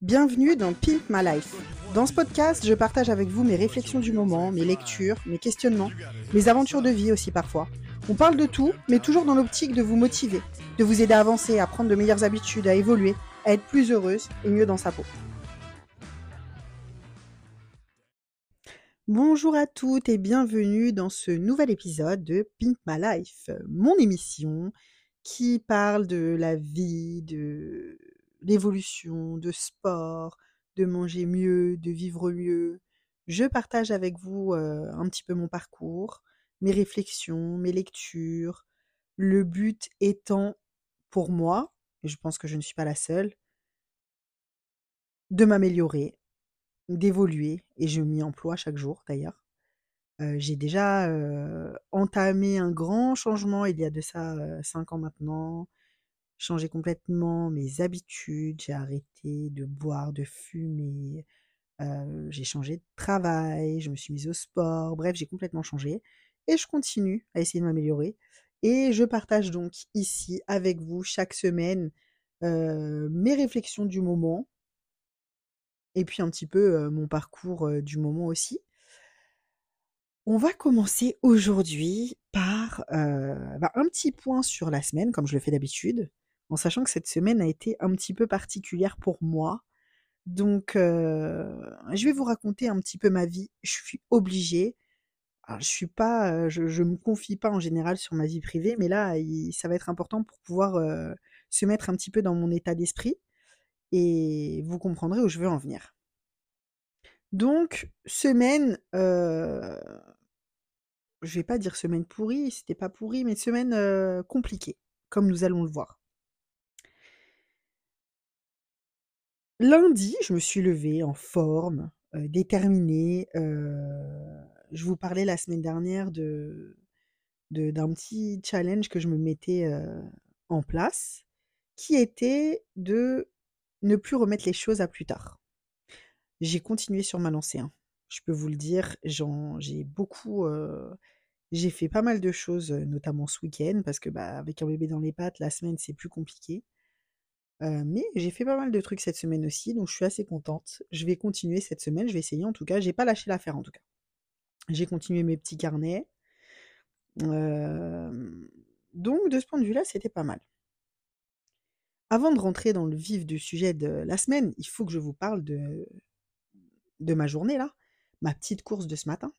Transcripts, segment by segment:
Bienvenue dans Pimp My Life. Dans ce podcast, je partage avec vous mes réflexions du moment, mes lectures, mes questionnements, mes aventures de vie aussi parfois. On parle de tout, mais toujours dans l'optique de vous motiver, de vous aider à avancer, à prendre de meilleures habitudes, à évoluer, à être plus heureuse et mieux dans sa peau. Bonjour à toutes et bienvenue dans ce nouvel épisode de Pimp My Life, mon émission qui parle de la vie, de l'évolution, de sport, de manger mieux, de vivre mieux. Je partage avec vous un petit peu mon parcours, mes réflexions, mes lectures. Le but étant pour moi, et je pense que je ne suis pas la seule, de m'améliorer, d'évoluer, et je m'y emploie chaque jour d'ailleurs. J'ai déjà entamé un grand changement il y a de ça cinq ans maintenant. Changé complètement mes habitudes, j'ai arrêté de boire, de fumer, j'ai changé de travail, je me suis mise au sport, bref, j'ai complètement changé et je continue à essayer de m'améliorer. Et je partage donc ici avec vous chaque semaine mes réflexions du moment et puis un petit peu mon parcours du moment aussi. On va commencer aujourd'hui par bah, un petit point sur la semaine, comme je le fais d'habitude, en sachant que cette semaine a été un petit peu particulière pour moi. Donc, je vais vous raconter un petit peu ma vie. Je suis obligée. je suis pas, je, je, me confie pas en général sur ma vie privée, mais là, ça va être important pour pouvoir se mettre un petit peu dans mon état d'esprit et vous comprendrez où je veux en venir. Donc, semaine, je vais pas dire semaine pourrie, c'était pas pourri, mais semaine euh, compliquée, comme nous allons le voir. Lundi, je me suis levée en forme, déterminée. Je vous parlais la semaine dernière de d'un petit challenge que je me mettais en place, qui était de ne plus remettre les choses à plus tard. J'ai continué sur ma lancée. Hein. Je peux vous le dire, j'ai beaucoup, j'ai fait pas mal de choses, notamment ce week-end, parce que bah, avec un bébé dans les pattes, la semaine c'est plus compliqué. Mais j'ai fait pas mal de trucs cette semaine aussi, donc je suis assez contente. Je vais continuer cette semaine, je vais essayer en tout cas. J'ai pas lâché l'affaire en tout cas. J'ai continué mes petits carnets. donc de ce point de vue-là, c'était pas mal. Avant de rentrer dans le vif du sujet de la semaine, il faut que je vous parle de, ma journée là ma petite course de ce matin.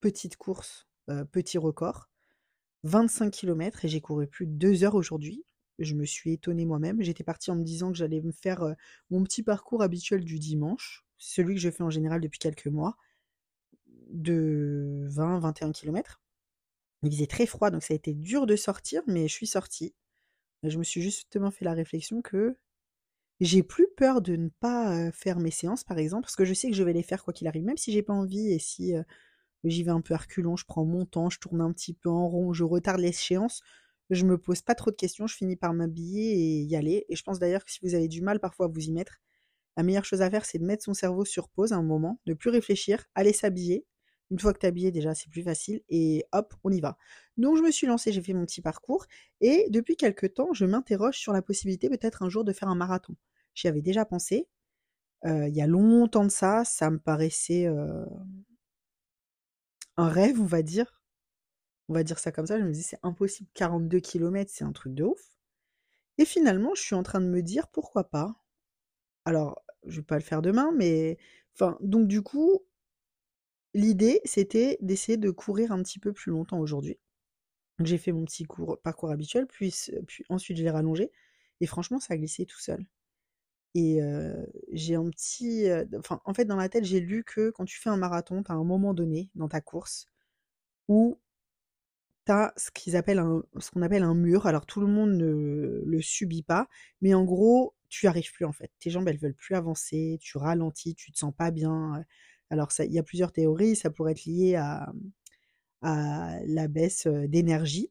Petite course, petit record. 25 km et j'ai couru plus de deux heures aujourd'hui. Je me suis étonnée moi-même. J'étais partie en me disant que j'allais me faire mon petit parcours habituel du dimanche, celui que je fais en général depuis quelques mois, de 20-21 km. Il faisait très froid, donc ça a été dur de sortir, mais je suis sortie. Je me suis justement fait la réflexion que j'ai plus peur de ne pas, faire mes séances, par exemple, parce que je sais que je vais les faire quoi qu'il arrive, même si j'ai pas envie et si, j'y vais un peu à je prends mon temps, je tourne un petit peu en rond, je retarde l'échéance, je me pose pas trop de questions, je finis par m'habiller et y aller et je pense d'ailleurs que si vous avez du mal parfois à vous y mettre, la meilleure chose à faire, c'est de mettre son cerveau sur pause à un moment, de plus réfléchir, aller s'habiller. Une fois que tu es habillé, déjà, c'est plus facile et hop, on y va. Donc je me suis lancée, j'ai fait mon petit parcours et depuis quelques temps, je m'interroge sur la possibilité peut-être un jour de faire un marathon. J'y avais déjà pensé. il y a longtemps de ça, ça me paraissait un rêve, on va dire. On va dire ça comme ça. Je me dis, c'est impossible, 42 km, c'est un truc de ouf. Et finalement, je suis en train de me dire, pourquoi pas? Alors, je vais pas le faire demain, mais... Enfin, donc du coup, l'idée, c'était d'essayer de courir un petit peu plus longtemps aujourd'hui. J'ai fait mon petit parcours habituel, puis, puis ensuite je l'ai rallongé. Et franchement, ça a glissé tout seul. Et j'ai un petit. Enfin, en fait, dans la tête, j'ai lu que quand tu fais un marathon, tu as un moment donné dans ta course où as ce qu'ils appellent qu'on appelle un mur. Alors, tout le monde ne le subit pas, mais en gros, tu arrives plus en fait. Tes jambes, elles veulent plus avancer, tu ralentis, tu te sens pas bien. Alors, il y a plusieurs théories. Ça pourrait être lié à, la baisse d'énergie,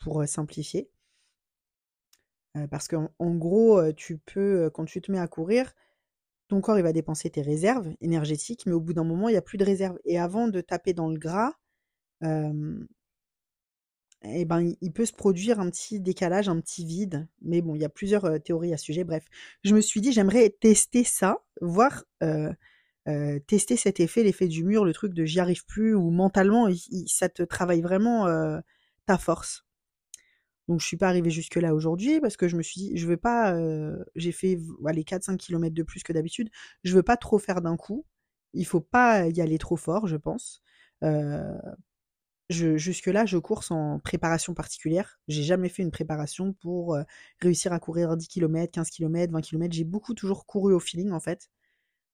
pour simplifier parce qu'en en gros, tu peux, quand tu te mets à courir, ton corps va dépenser tes réserves énergétiques, mais au bout d'un moment, il y a plus de réserves et avant de taper dans le gras, eh ben, il peut se produire un petit décalage, un petit vide. Mais bon, il y a plusieurs théories à ce sujet. Bref, je me suis dit, j'aimerais tester ça, voir tester cet effet, l'effet du mur, le truc de j'y arrive plus, ou mentalement, ça te travaille vraiment ta force. Donc je suis pas arrivée jusque là aujourd'hui parce que je me suis dit je veux pas j'ai fait les 4 5 km de plus que d'habitude, je veux pas trop faire d'un coup. Il faut pas y aller trop fort, je pense. Jusque-là, je cours sans préparation particulière. J'ai jamais fait une préparation pour réussir à courir 10 km, 15 km, 20 km. J'ai beaucoup toujours couru au feeling, en fait.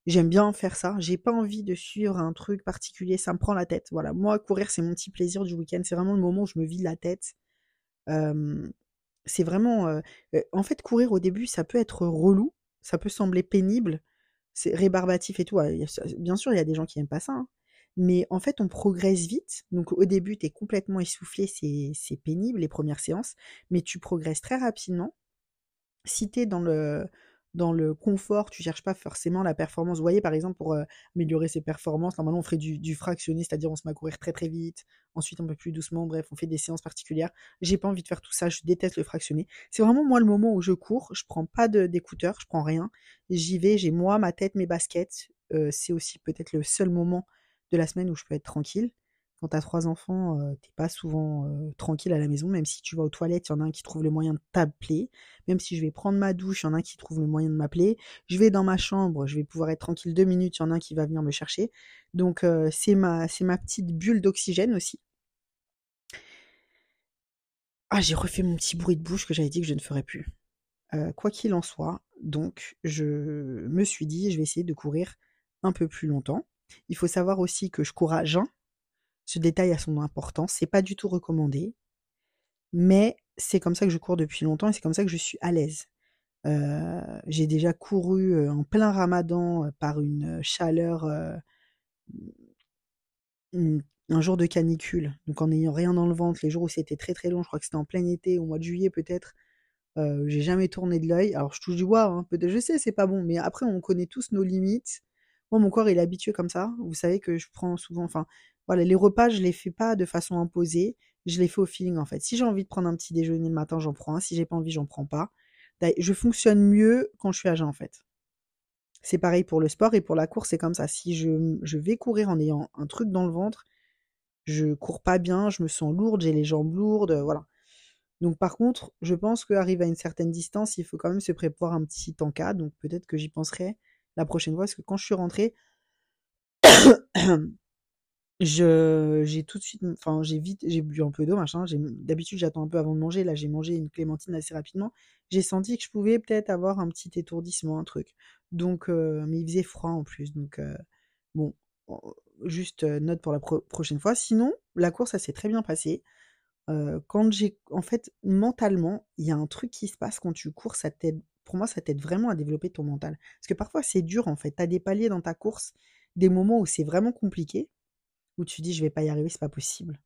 J'aime bien faire ça. J'ai pas envie de suivre un truc particulier. Ça me prend la tête. Voilà. Moi, courir, c'est mon petit plaisir du week-end. C'est vraiment le moment où je me vide la tête. c'est vraiment. en fait, courir au début, ça peut être relou. Ça peut sembler pénible. C'est rébarbatif et tout. Bien sûr, il y a des gens qui aiment pas ça. Hein. Mais en fait, on progresse vite. Donc au début, tu es complètement essoufflé, c'est pénible les premières séances, mais tu progresses très rapidement. Si tu es dans le, dans le confort, tu cherches pas forcément la performance. Vous voyez, par exemple, pour améliorer ses performances, normalement, on ferait du, fractionné, c'est-à-dire on se met à courir très très vite, ensuite un peu plus doucement, bref, on fait des séances particulières. J'ai pas envie de faire tout ça, je déteste le fractionné. C'est vraiment moi le moment où je cours, je prends pas d'écouteurs, je prends rien. J'y vais, j'ai moi, ma tête, mes baskets. c'est aussi peut-être le seul moment de la semaine où je peux être tranquille. Quand tu as trois enfants, euh, t'es pas souvent euh, tranquille à la maison, même si tu vas aux toilettes, il y en a un qui trouve le moyen de t'appeler. Même si je vais prendre ma douche, il y en a un qui trouve le moyen de m'appeler. Je vais dans ma chambre, je vais pouvoir être tranquille deux minutes, il y en a un qui va venir me chercher. Donc euh, c'est ma, c'est ma petite bulle d'oxygène aussi. Ah, j'ai refait mon petit bruit de bouche que j'avais dit que je ne ferais plus. quoi qu'il en soit, donc je me suis dit, je vais essayer de courir un peu plus longtemps. Il faut savoir aussi que je cours à jeun. Ce détail a son importance. C'est pas du tout recommandé. Mais c'est comme ça que je cours depuis longtemps et c'est comme ça que je suis à l'aise. Euh, j'ai déjà couru euh, en plein ramadan euh, par une chaleur, un jour de canicule, donc en n'ayant rien dans le ventre, les jours où c'était très très long, je crois que c'était en plein été, au mois de juillet peut-être, j'ai jamais tourné de l'œil. Alors je touche du bois, hein, peut-être je sais, c'est pas bon, mais après on connaît tous nos limites. Moi, mon corps, est habitué comme ça. Vous savez que je prends souvent, enfin, voilà, les repas, je les fais pas de façon imposée. Je les fais au feeling, en fait. Si j'ai envie de prendre un petit déjeuner le matin, j'en prends un. Si j'ai pas envie, j'en prends pas. Je fonctionne mieux quand je suis à jeun, en fait. C'est pareil pour le sport et pour la course, c'est comme ça. Si je, vais courir en ayant un truc dans le ventre, je cours pas bien, je me sens lourde, j'ai les jambes lourdes, voilà. Donc par contre, je pense qu'arrive à une certaine distance, il faut quand même se préparer un petit encas. Donc peut-être que j'y penserai la prochaine fois, parce que quand je suis rentrée, je j'ai tout de suite enfin j'ai vite j'ai bu un peu d'eau machin. D'habitude j'attends un peu avant de manger. Là j'ai mangé une clémentine assez rapidement. J'ai senti que je pouvais peut-être avoir un petit étourdissement un truc. Donc euh, mais il faisait froid en plus. Donc euh, bon juste euh, note pour la prochaine fois. Sinon la course ça s'est très bien passé. Quand j'ai en fait mentalement il y a un truc qui se passe quand tu cours ça t'aide pour moi, ça t'aide vraiment à développer ton mental. Parce que parfois, c'est dur, en fait. Tu as des paliers dans ta course, des moments où c'est vraiment compliqué, où tu dis, je vais pas y arriver, c'est pas possible.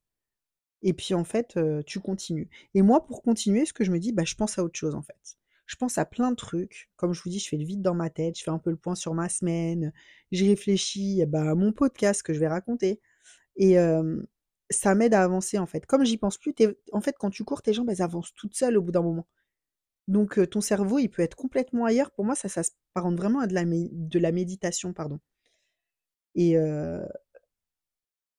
Et puis, en fait, tu continues. Et moi, pour continuer, ce que je me dis, bah, je pense à autre chose, en fait. Je pense à plein de trucs. Comme je vous dis, je fais le vide dans ma tête, je fais un peu le point sur ma semaine, je réfléchis bah, à mon podcast que je vais raconter. Et ça m'aide à avancer, en fait. Comme j'y pense plus, en fait, quand tu cours, tes jambes, elles avancent toutes seules au bout d'un moment. Donc ton cerveau, il peut être complètement ailleurs. Pour moi, ça, ça se vraiment à de la, méditation, pardon. Et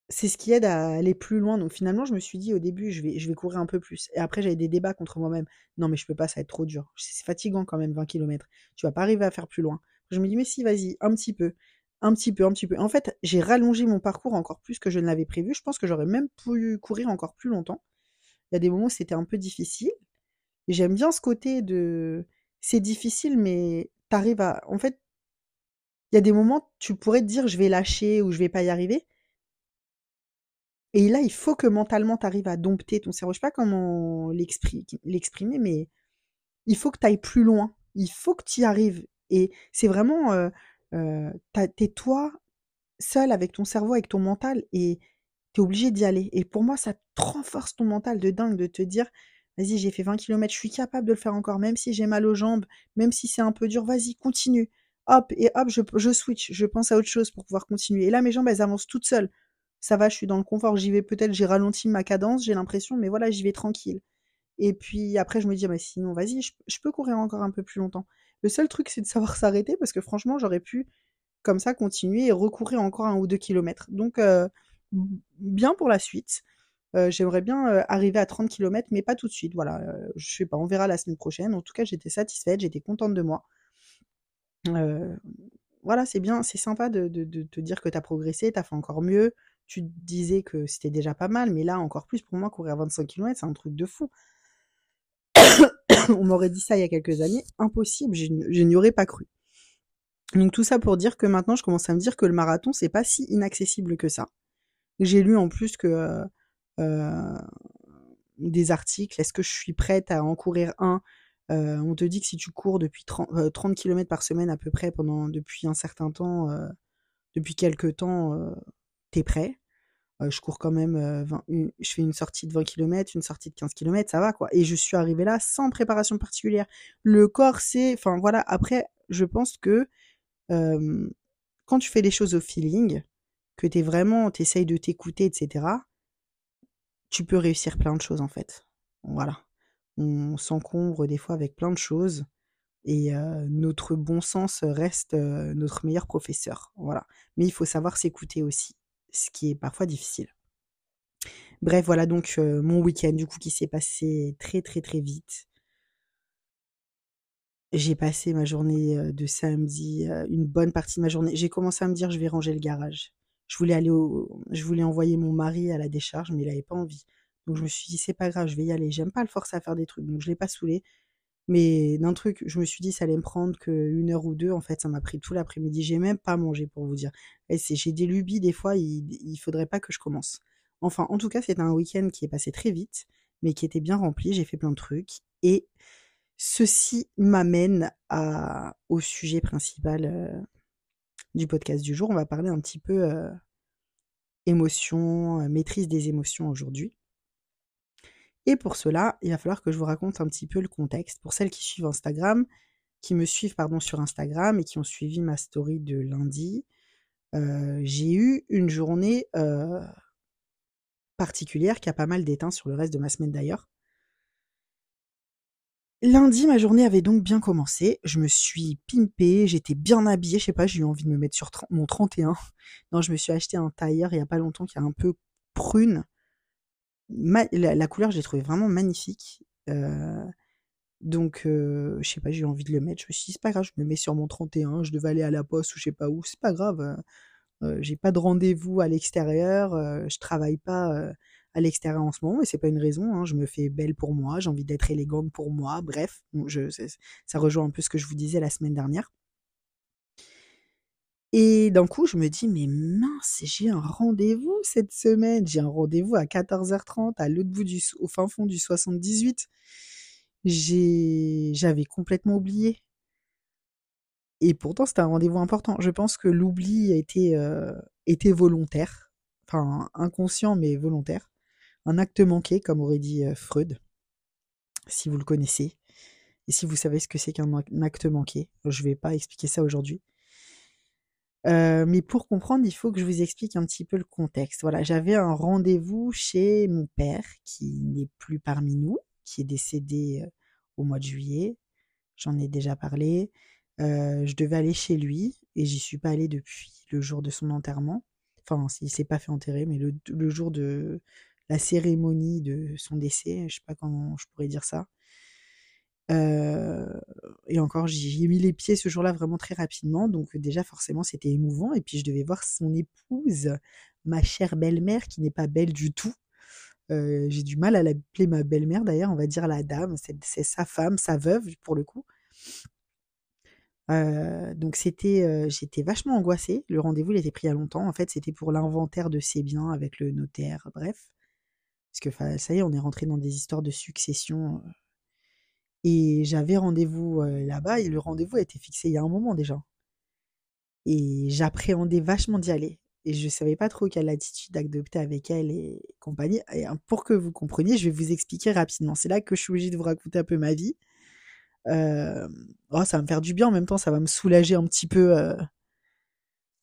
c'est ce qui aide à aller plus loin. Donc finalement, je me suis dit au début, je vais, courir un peu plus. Et après, j'avais des débats contre moi-même. Non, mais je peux pas, ça va être trop dur. C'est fatigant quand même, 20 km. Tu vas pas arriver à faire plus loin. Je me dis, mais si, vas-y, un petit peu. Un petit peu, un petit peu. En fait, j'ai rallongé mon parcours encore plus que je ne l'avais prévu. Je pense que j'aurais même pu courir encore plus longtemps. Il y a des moments où c'était un peu difficile. J'aime bien ce côté de c'est difficile, mais t'arrives à. En fait, il y a des moments, tu pourrais te dire je vais lâcher ou je vais pas y arriver. Et là, il faut que mentalement tu arrives à dompter ton cerveau. Je sais pas comment l'exprimer, mais il faut que tu ailles plus loin. Il faut que tu y arrives. Et c'est vraiment. Euh, euh, t'es toi seul avec ton cerveau, avec ton mental, et tu es obligé d'y aller. Et pour moi, ça te renforce ton mental de dingue de te dire Vas-y, j'ai fait 20 km, je suis capable de le faire encore, même si j'ai mal aux jambes, même si c'est un peu dur, vas-y, continue. Hop, et hop, je, switch, je pense à autre chose pour pouvoir continuer. Et là, mes jambes, elles avancent toutes seules. ça va, je suis dans le confort, j'y vais peut-être, j'ai ralenti ma cadence, j'ai l'impression, mais voilà, j'y vais tranquille. Et puis après, je me dis, bah, sinon, vas-y, je, peux courir encore un peu plus longtemps. Le seul truc, c'est de savoir s'arrêter, parce que franchement, j'aurais pu, comme ça, continuer et recourir encore un ou deux kilomètres. Donc, euh, bien pour la suite. Euh, j'aimerais bien euh, arriver à 30 km, mais pas tout de suite. Voilà, je sais pas, on verra la semaine prochaine. En tout cas, j'étais satisfaite, j'étais contente de moi. voilà, c'est bien, c'est sympa de, te dire que tu as progressé, tu as fait encore mieux. Tu disais que c'était déjà pas mal, mais là, encore plus, pour moi, courir 25 km, c'est un truc de fou. On m'aurait dit ça il y a quelques années, impossible, je, n'y aurais pas cru. Donc tout ça pour dire que maintenant, je commence à me dire que le marathon, c'est pas si inaccessible que ça. J'ai lu en plus que euh, des articles, est-ce que je suis prête à en courir un euh, On te dit que si tu cours depuis 30, 30, km par semaine à peu près pendant depuis un certain temps, euh, depuis quelques temps, t'es prêt? je cours quand même, je fais une sortie de 20 km, une sortie de 15 km, ça va quoi. Et je suis arrivée là sans préparation particulière. Le corps, c'est, enfin voilà. Après, je pense que quand tu fais les choses au feeling, que tu es vraiment, t'essayes de t'écouter, etc tu peux réussir plein de choses en fait. Voilà. On s'encombre des fois avec plein de choses et notre bon sens reste notre meilleur professeur. Voilà. Mais il faut savoir s'écouter aussi, ce qui est parfois difficile. Bref, voilà donc mon week-end du coup qui s'est passé très très très vite. J'ai passé ma journée de samedi, une bonne partie de ma journée. J'ai commencé à me dire je vais ranger le garage je voulais aller je voulais envoyer mon mari à la décharge, mais il n'avait pas envie. Donc je me suis dit c'est pas grave, je vais y aller. J'aime pas le forcer à faire des trucs, donc je l'ai pas saoulé. Mais d'un truc, je me suis dit ça allait me prendre qu'une heure ou deux. En fait, ça m'a pris tout l'après-midi. J'ai même pas mangé pour vous dire. J'ai des lubies des fois. Il, il faudrait pas que je commence. Enfin, en tout cas, c'était un week-end qui est passé très vite, mais qui était bien rempli. J'ai fait plein de trucs et ceci m'amène au sujet principal euh, du podcast du jour. On va parler un petit peu euh, émotion, euh, maîtrise des émotions aujourd'hui. Et pour cela, il va falloir que je vous raconte un petit peu le contexte. Pour celles qui suivent Instagram, qui me suivent pardon, sur Instagram et qui ont suivi ma story de lundi, euh, j'ai eu une journée particulière qui a pas mal d'éteint sur le reste de ma semaine d'ailleurs. Lundi, ma journée avait donc bien commencé. Je me suis pimpée, j'étais bien habillée. Je sais pas, j'ai eu envie de me mettre sur mon 31. Non, je me suis acheté un tailleur il y a pas longtemps qui est un peu prune. la, couleur, je l'ai trouvé vraiment magnifique. Euh, donc, euh, je sais pas, j'ai eu envie de le mettre. Je me suis dit, c'est pas grave, je me mets sur mon 31. Je devais aller à la poste ou je sais pas où. C'est pas grave. Euh, j'ai pas de rendez-vous à l'extérieur. je travaille pas à l'extérieur en ce moment, et c'est pas une raison. Hein, je me fais belle pour moi, j'ai envie d'être élégante pour moi. Bref, ça rejoint un peu ce que je vous disais la semaine dernière. Et d'un coup, je me dis, mais mince, j'ai un rendez-vous cette semaine. J'ai un rendez-vous à 14h30 à l'autre bout du, au fin fond du 78. J'ai, j'avais complètement oublié. Et pourtant, c'était un rendez-vous important. Je pense que l'oubli été, euh, volontaire. Enfin, inconscient, mais volontaire un acte manqué, comme aurait dit Freud, si vous le connaissez, et si vous savez ce que c'est qu'un acte manqué. Je ne vais pas expliquer ça aujourd'hui. mais pour comprendre, il faut que je vous explique un petit peu le contexte. Voilà, j'avais un rendez-vous chez mon père, qui n'est plus parmi nous, qui est décédé au mois de juillet. J'en ai déjà parlé. je devais aller chez lui et j'y suis pas allée depuis le jour de son enterrement. Enfin, il s'est pas fait enterrer, mais le jour de, la cérémonie de son décès, je sais pas comment je pourrais dire ça. et encore, j'y ai mis les pieds ce jour-là vraiment très rapidement, donc déjà forcément c'était émouvant. Et puis je devais voir son épouse, ma chère belle-mère, qui n'est pas belle du tout. J'ai du mal à l'appeler ma belle-mère d'ailleurs, on va dire la dame, c'est sa femme, sa veuve pour le coup. donc c'était, j'étais vachement angoissée. Le rendez-vous il était pris à longtemps. En fait, c'était pour l'inventaire de ses biens avec le notaire. Bref. Parce que ça y est, on est rentré dans des histoires de succession. Et j'avais rendez-vous là-bas et le rendez-vous a été fixé il y a un moment déjà. Et j'appréhendais vachement d'y aller. Et je ne savais pas trop quelle attitude adopter avec elle et compagnie. Et pour que vous compreniez, je vais vous expliquer rapidement. C'est là que je suis obligée de vous raconter un peu ma vie. oh, ça va me faire du bien en même temps, ça va me soulager un petit peu.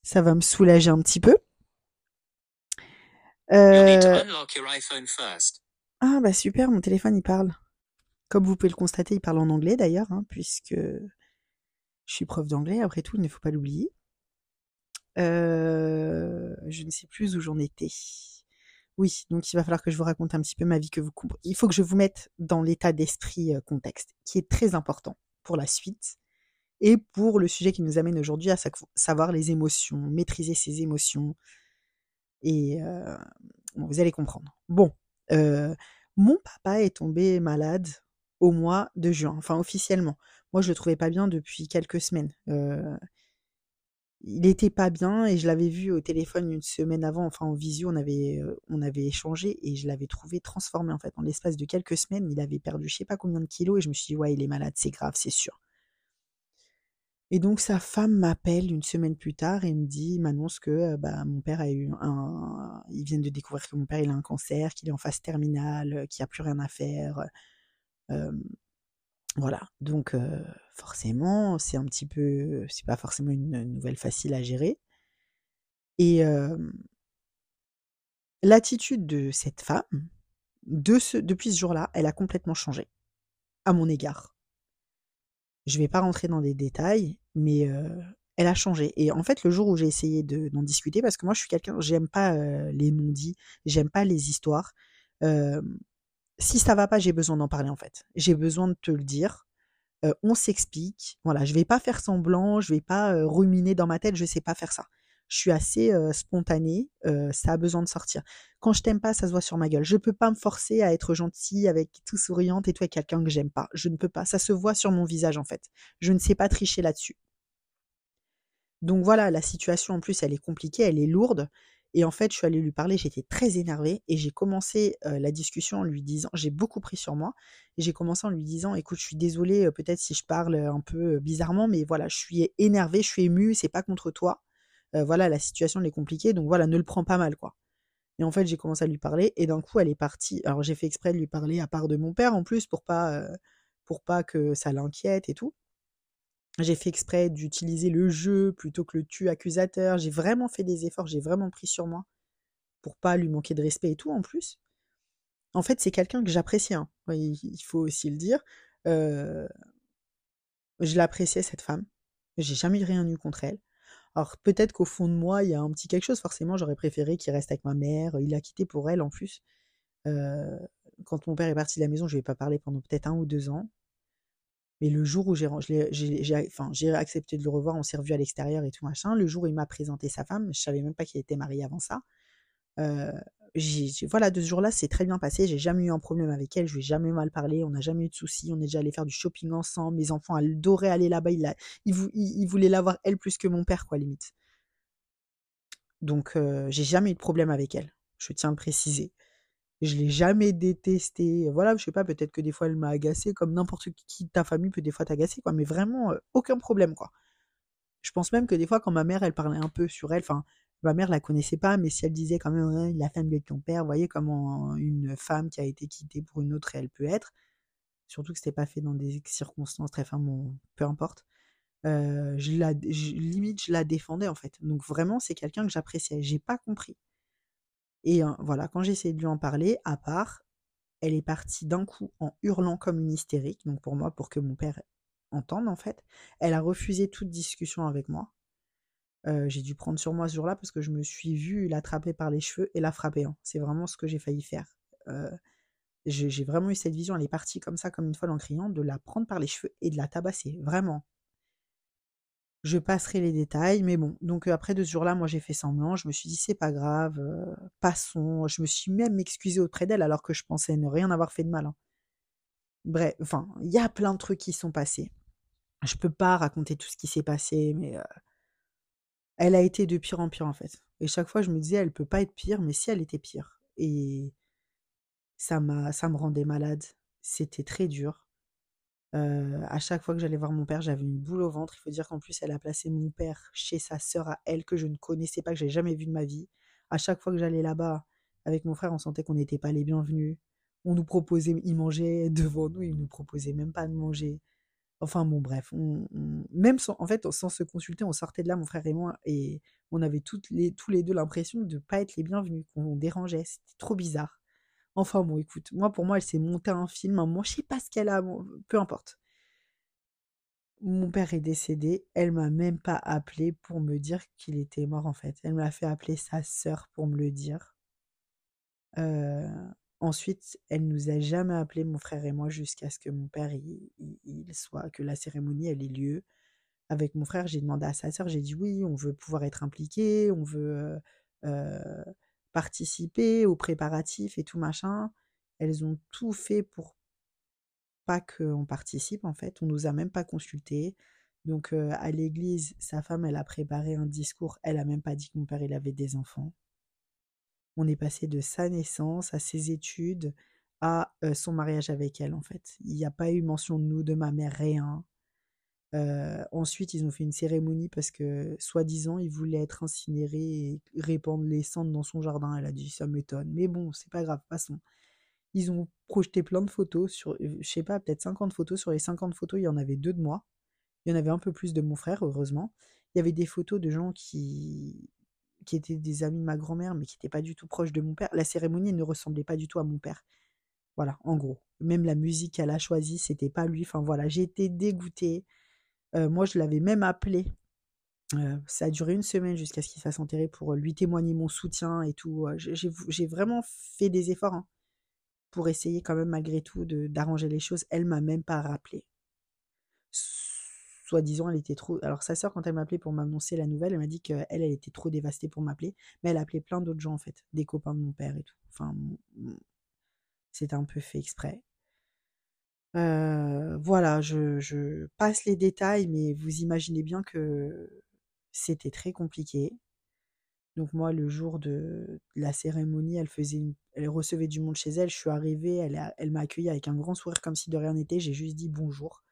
ça va me soulager un petit peu. Euh, Ah bah super, mon téléphone il parle. Comme vous pouvez le constater, il parle en anglais d'ailleurs, hein, puisque je suis prof d'anglais, après tout, il ne faut pas l'oublier. Euh, je ne sais plus où j'en étais. Oui, donc il va falloir que je vous raconte un petit peu ma vie, que vous Il faut que je vous mette dans l'état d'esprit euh, contexte, qui est très important pour la suite et pour le sujet qui nous amène aujourd'hui à savoir les émotions, maîtriser ses émotions. Et euh, vous allez comprendre. Bon, mon papa est tombé malade au mois de juin, enfin officiellement. Moi, je le trouvais pas bien depuis quelques semaines. il était pas bien et je l'avais vu au téléphone une semaine avant, enfin en visio, on avait, on avait échangé et je l'avais trouvé transformé en fait. En l'espace de quelques semaines, il avait perdu je sais pas combien de kilos et je me suis dit, ouais, il est malade, c'est grave, c'est sûr. Et donc sa femme m'appelle une semaine plus tard et me dit, m'annonce que bah, mon père a eu un, ils viennent de découvrir que mon père il a un cancer, qu'il est en phase terminale, qu'il n'y a plus rien à faire. Voilà, donc forcément, c'est un petit peu, c'est pas forcément une nouvelle facile à gérer. Et l'attitude de cette femme, depuis ce jour-là, elle a complètement changé à mon égard. Je vais pas rentrer dans des détails, mais elle a changé. Et en fait, le jour où j'ai essayé d'en discuter, parce que moi, je suis quelqu'un, j'aime pas les non-dits, j'aime pas les histoires si ça va pas, j'ai besoin d'en parler en fait. J'ai besoin de te le dire. on s'explique. Voilà, je vais pas faire semblant, je vais pas ruminer dans ma tête, je sais pas faire ça. Je suis assez spontanée, ça a besoin de sortir. Quand je t'aime pas, ça se voit sur ma gueule. Je peux pas me forcer à être gentille avec tout souriante et tout avec quelqu'un que j'aime pas. Je ne peux pas. Ça se voit sur mon visage en fait. Je ne sais pas tricher là-dessus. Donc voilà, la situation en plus, elle est compliquée, elle est lourde. Et en fait, je suis allée lui parler, j'étais très énervée et j'ai commencé la discussion en lui disant, j'ai beaucoup pris sur moi, et j'ai commencé en lui disant, écoute, je suis désolée, peut-être si je parle un peu bizarrement, mais voilà, je suis énervée, je suis émue, c'est pas contre toi. Voilà, la situation est compliquée, donc voilà, ne le prends pas mal, quoi. Et en fait, j'ai commencé à lui parler, et d'un coup, elle est partie. Alors, j'ai fait exprès de lui parler à part de mon père en plus, pour pas, pour pas que ça l'inquiète et tout. J'ai fait exprès d'utiliser le jeu plutôt que le tu accusateur. J'ai vraiment fait des efforts, j'ai vraiment pris sur moi pour pas lui manquer de respect et tout en plus. En fait, c'est quelqu'un que j'apprécie. Hein. Il faut aussi le dire. je l'appréciais cette femme. J'ai jamais rien eu contre elle. Alors peut-être qu'au fond de moi, il y a un petit quelque chose. Forcément, j'aurais préféré qu'il reste avec ma mère. Il a quitté pour elle en plus. quand mon père est parti de la maison, je lui ai pas parlé pendant peut-être un ou deux ans. Mais le jour où j'ai enfin, accepté de le revoir, on s'est revu à l'extérieur et tout machin. Le jour où il m'a présenté sa femme, je savais même pas qu'il était marié avant ça. Euh, voilà, de ce jour-là, c'est très bien passé. J'ai jamais eu un problème avec elle. Je lui ai jamais mal parlé. On n'a jamais eu de soucis. On est déjà allé faire du shopping ensemble. Mes enfants adoraient aller là-bas. Il, il, il, voulait l'avoir elle plus que mon père, quoi, limite. Donc, j'ai jamais eu de problème avec elle. Je tiens à le préciser. Je l'ai jamais détestée. Voilà, je sais pas, peut-être que des fois elle m'a agacé, comme n'importe qui de ta famille peut des fois t'agacer, quoi. Mais vraiment, aucun problème, quoi. Je pense même que des fois, quand ma mère, elle parlait un peu sur elle, enfin, ma mère la connaissait pas, mais si elle disait quand même la femme de ton père, voyez comment une femme qui a été quittée pour une autre, elle peut être. Surtout que c'était pas fait dans des circonstances très, enfin, bon, peu importe. je la, limite, je la défendais en fait. Donc vraiment, c'est quelqu'un que j'appréciais. J'ai pas compris. Et voilà, quand j'ai essayé de lui en parler, à part, elle est partie d'un coup en hurlant comme une hystérique, donc pour moi, pour que mon père entende en fait. Elle a refusé toute discussion avec moi. J'ai dû prendre sur moi ce jour-là parce que je me suis vue l'attraper par les cheveux et la frapper. Hein. C'est vraiment ce que j'ai failli faire. j'ai vraiment eu cette vision, elle est partie comme ça, comme une folle en criant, de la prendre par les cheveux et de la tabasser, vraiment. Je passerai les détails, mais bon. Donc après de ce jour-là, moi j'ai fait semblant. Je me suis dit c'est pas grave, passons. Je me suis même excusée auprès d'elle alors que je pensais ne rien avoir fait de mal. Hein. Bref, enfin, il y a plein de trucs qui sont passés. Je peux pas raconter tout ce qui s'est passé, mais elle a été de pire en pire en fait. Et chaque fois je me disais elle peut pas être pire, mais si elle était pire. Et ça m'a, ça me rendait malade. C'était très dur à chaque fois que j'allais voir mon père, j'avais une boule au ventre. Il faut dire qu'en plus, elle a placé mon père chez sa sœur à elle, que je ne connaissais pas, que j'ai jamais vu de ma vie. À chaque fois que j'allais là-bas avec mon frère, on sentait qu'on n'était pas les bienvenus. On nous proposait, il mangeait devant nous, il nous proposait même pas de manger. Enfin bon, bref, même sans, en fait, sans se consulter, on sortait de là, mon frère et moi, et on avait tous les deux l'impression de ne pas être les bienvenus, qu'on dérangeait. C'était trop bizarre. Enfin bon, écoute, moi pour moi, elle s'est montée un film, un moment, je sais pas ce qu'elle a, peu importe. Mon père est décédé, elle m'a même pas appelé pour me dire qu'il était mort en fait. Elle m'a fait appeler sa sœur pour me le dire. Euh, ensuite, elle nous a jamais appelé mon frère et moi jusqu'à ce que mon père il, soit que la cérémonie ait lieu. Avec mon frère, j'ai demandé à sa sœur, j'ai dit oui, on veut pouvoir être impliqué, on veut euh, participer aux préparatifs et tout machin. Elles ont tout fait pour pas qu'on participe en fait. On nous a même pas consulté. Donc à l'église, sa femme, elle a préparé un discours. Elle a même pas dit que mon père il avait des enfants. On est passé de sa naissance à ses études à son mariage avec elle en fait. Il n'y a pas eu mention de nous, de ma mère, rien. ensuite, ils ont fait une cérémonie parce que, soi-disant, il voulait être incinéré et répandre les cendres dans son jardin. Elle a dit, ça m'étonne. Mais bon, c'est pas grave, passons. Ils ont projeté plein de photos, sur, je sais pas, peut-être 50 photos. Sur les 50 photos, il y en avait deux de moi. Il y en avait un peu plus de mon frère, heureusement. Il y avait des photos de gens qui, qui étaient des amis de ma grand-mère, mais qui n'étaient pas du tout proches de mon père. La cérémonie ne ressemblait pas du tout à mon père. Voilà, en gros. Même la musique qu'elle a choisie, c'était pas lui. Enfin voilà, j'ai été dégoûtée. Euh, moi, je l'avais même appelé. Euh, ça a duré une semaine jusqu'à ce qu'il fasse enterrer pour lui témoigner mon soutien et tout. Euh, j'ai vraiment fait des efforts. Hein pour essayer quand même malgré tout d'arranger les choses. Elle m'a même pas rappelé. Soi-disant, elle était trop. Alors sa sœur, quand elle m'a appelé pour m'annoncer la nouvelle, elle m'a dit qu'elle, elle était trop dévastée pour m'appeler. Mais elle a appelé plein d'autres gens en fait, des copains de mon père et tout. Enfin, c'était un peu fait exprès. Euh, voilà, je, passe les détails, mais vous imaginez bien que c'était très compliqué. Donc moi, le jour de la cérémonie, elle recevait du monde chez elle. Je suis arrivée, elle, elle m'a accueilli avec un grand sourire comme si de rien n'était. J'ai juste dit bonjour.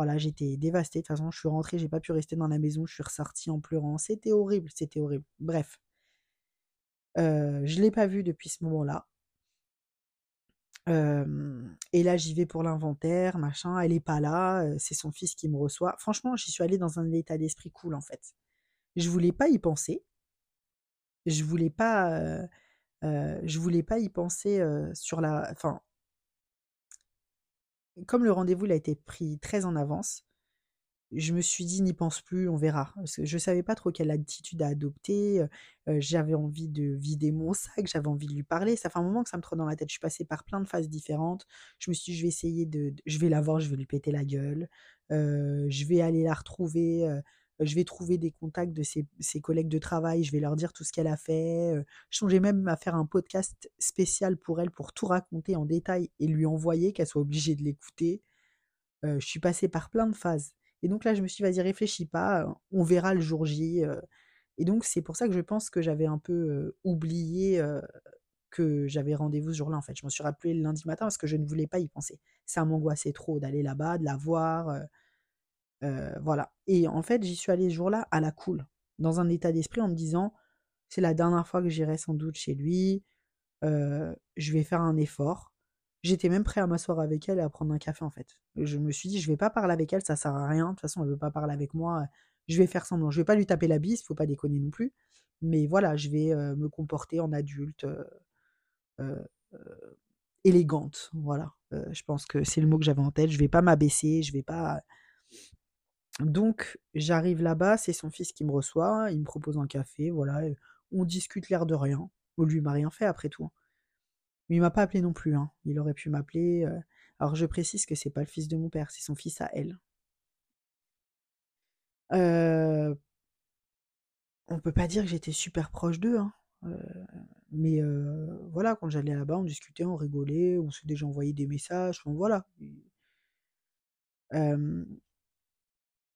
Voilà, j'étais dévastée. De toute façon, je suis rentrée, j'ai pas pu rester dans la maison. Je suis ressortie en pleurant. C'était horrible, c'était horrible. Bref, euh, je l'ai pas vue depuis ce moment-là. et là, j'y vais pour l'inventaire, machin. Elle est pas là, c'est son fils qui me reçoit. Franchement, j'y suis allée dans un état d'esprit cool en fait. Je voulais pas y penser. Je voulais pas, je voulais pas y penser sur la. Enfin, comme le rendez-vous a été pris très en avance, je me suis dit n'y pense plus, on verra. Parce que je savais pas trop quelle attitude à adopter. j'avais envie de vider mon sac, j'avais envie de lui parler. Ça fait un moment que ça me trotte dans la tête. Je suis passée par plein de phases différentes. Je me suis dit, je vais essayer de, je vais la voir, je vais lui péter la gueule. je vais aller la retrouver je vais trouver des contacts de ses, collègues de travail, je vais leur dire tout ce qu'elle a fait. Je songeais même à faire un podcast spécial pour elle, pour tout raconter en détail et lui envoyer, qu'elle soit obligée de l'écouter. je suis passée par plein de phases. Et donc là, je me suis dit, vas-y, réfléchis pas, on verra le jour J. Et donc, c'est pour ça que je pense que j'avais un peu oublié que j'avais rendez-vous ce jour-là, en fait. Je me suis rappelé le lundi matin parce que je ne voulais pas y penser. Ça m'angoissait trop d'aller là-bas, de la voir voilà. Et en fait, j'y suis allée ce jour-là à la cool, dans un état d'esprit en me disant, c'est la dernière fois que j'irai sans doute chez lui, je vais faire un effort. J'étais même prêt à m'asseoir avec elle et à prendre un café en fait. Je me suis dit, je vais pas parler avec elle, ça sert à rien. De toute façon, elle veut pas parler avec moi. Je vais faire semblant. Je vais pas lui taper la bise, faut pas déconner non plus. Mais voilà, je vais me comporter en adulte élégante. Voilà. je pense que c'est le mot que j'avais en tête. Je vais pas m'abaisser, je vais pas donc, j'arrive là-bas, c'est son fils qui me reçoit, il me propose un café, voilà, on discute l'air de rien. lui m'a rien fait après tout. Hein. Mais il m'a pas appelé non plus, hein. il aurait pu m'appeler. Alors je précise que c'est pas le fils de mon père, c'est son fils à elle. Euh... On peut pas dire que j'étais super proche d'eux, hein. mais voilà, quand j'allais là-bas, on discutait, on rigolait, on s'est déjà envoyé des messages, voilà.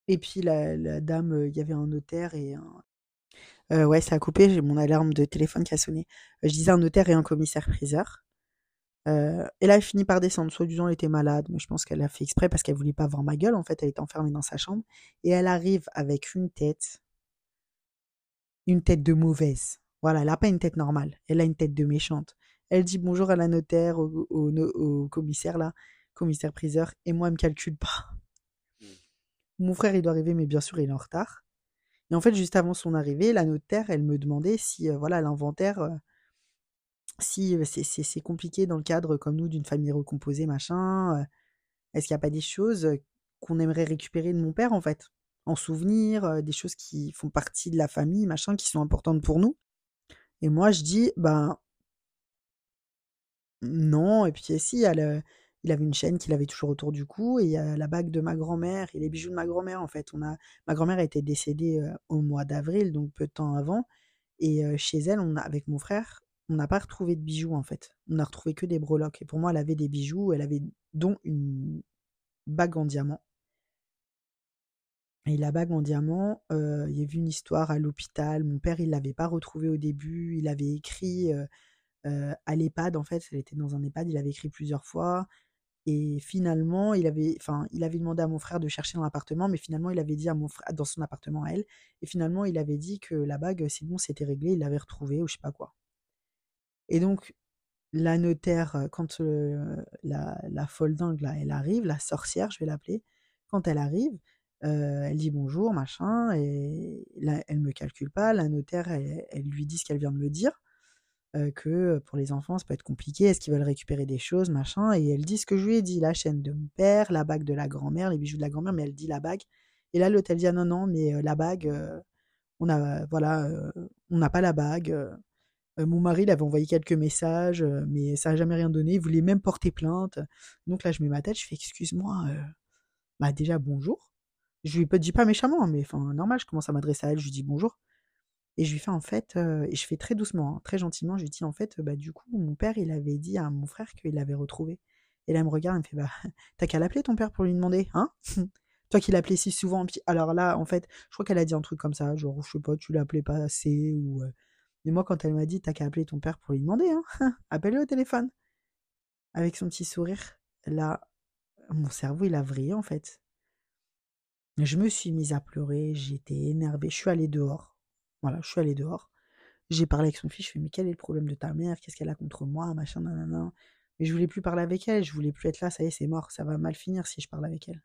Et puis la, dame, il y avait un notaire et un. ouais, ça a coupé, j'ai mon alarme de téléphone qui a sonné. je disais un notaire et un commissaire-priseur. et là, elle finit par descendre. Soit-disant, elle était malade, mais je pense qu'elle a fait exprès parce qu'elle voulait pas voir ma gueule. En fait, elle était enfermée dans sa chambre. Et elle arrive avec une tête. Une tête de mauvaise. Voilà, elle n'a pas une tête normale. Elle a une tête de méchante. Elle dit bonjour à la notaire, au, au commissaire là, commissaire-priseur, et moi, elle me calcule pas. Mon frère, il doit arriver, mais bien sûr, il est en retard. Et en fait, juste avant son arrivée, la notaire, elle me demandait si, voilà, l'inventaire, si c'est compliqué dans le cadre, comme nous, d'une famille recomposée, machin. Est-ce qu'il n'y a pas des choses qu'on aimerait récupérer de mon père, en fait? En souvenir, des choses qui font partie de la famille, machin, qui sont importantes pour nous. Et moi, je dis, ben, non. Et puis, si, il avait une chaîne qu'il avait toujours autour du cou, et a la bague de ma grand-mère et les bijoux de ma grand-mère, en fait. On a, ma grand-mère été décédée au mois d'avril, donc peu de temps avant. Et chez elle, on a, avec mon frère, on n'a pas retrouvé de bijoux, en fait. On n'a retrouvé que des breloques. Et pour moi, elle avait des bijoux, elle avait dont une bague en diamant. Et la bague en diamant, il y a eu une histoire à l'hôpital. Mon père, il l'avait pas retrouvée au début. Il avait écrit à l'EHPAD, en fait. Elle était dans un EHPAD. Il avait écrit plusieurs fois. Et finalement, il avait, enfin, il avait demandé à mon frère de chercher dans l'appartement, mais finalement, il avait dit à mon frère, dans son appartement à elle, et finalement, il avait dit que la bague, c'est bon, c'était réglé, il l'avait retrouvée, ou je sais pas quoi. Et donc, la notaire, quand la, la folle dingue, là, elle arrive, la sorcière, je vais l'appeler, quand elle arrive, elle dit bonjour, machin, et là, elle me calcule pas. La notaire, elle, lui dit ce qu'elle vient de me dire, que pour les enfants, ça peut être compliqué. Est-ce qu'ils veulent récupérer des choses, machin Et elle dit ce que je lui ai dit la chaîne de mon père, la bague de la grand-mère, les bijoux de la grand-mère, mais elle dit la bague. Et là, l'hôtel dit ah non, non, mais la bague, on a, voilà, on n'a pas la bague. mon mari, il avait envoyé quelques messages, mais ça n'a jamais rien donné. Il voulait même porter plainte. Donc là, je mets ma tête, je fais excuse-moi. bah déjà bonjour. Je lui dis pas méchamment, mais enfin, normal, je commence à m'adresser à elle, je lui dis bonjour. Et je lui fais en fait, et je fais très doucement, hein, très gentiment, je lui dis en fait, bah du coup, mon père, il avait dit à mon frère qu'il l'avait retrouvé. Et là, elle me regarde, elle me fait, bah, t'as qu'à l'appeler ton père pour lui demander, hein? Toi qui l'appelais si souvent. Alors là, en fait, je crois qu'elle a dit un truc comme ça, genre, je sais pas, tu l'appelais pas assez, ou. Mais moi, quand elle m'a dit, t'as qu'à appeler ton père pour lui demander, hein Appelle-le au téléphone. Avec son petit sourire, là, mon cerveau, il a vrillé, en fait. Je me suis mise à pleurer, j'étais énervée, je suis allée dehors. Voilà, je suis allée dehors. J'ai parlé avec son fils, je fais mais quel est le problème de ta mère? Qu'est-ce qu'elle a contre moi? Machin, nanana. Mais je voulais plus parler avec elle, je voulais plus être là, ça y est, c'est mort, ça va mal finir si je parle avec elle.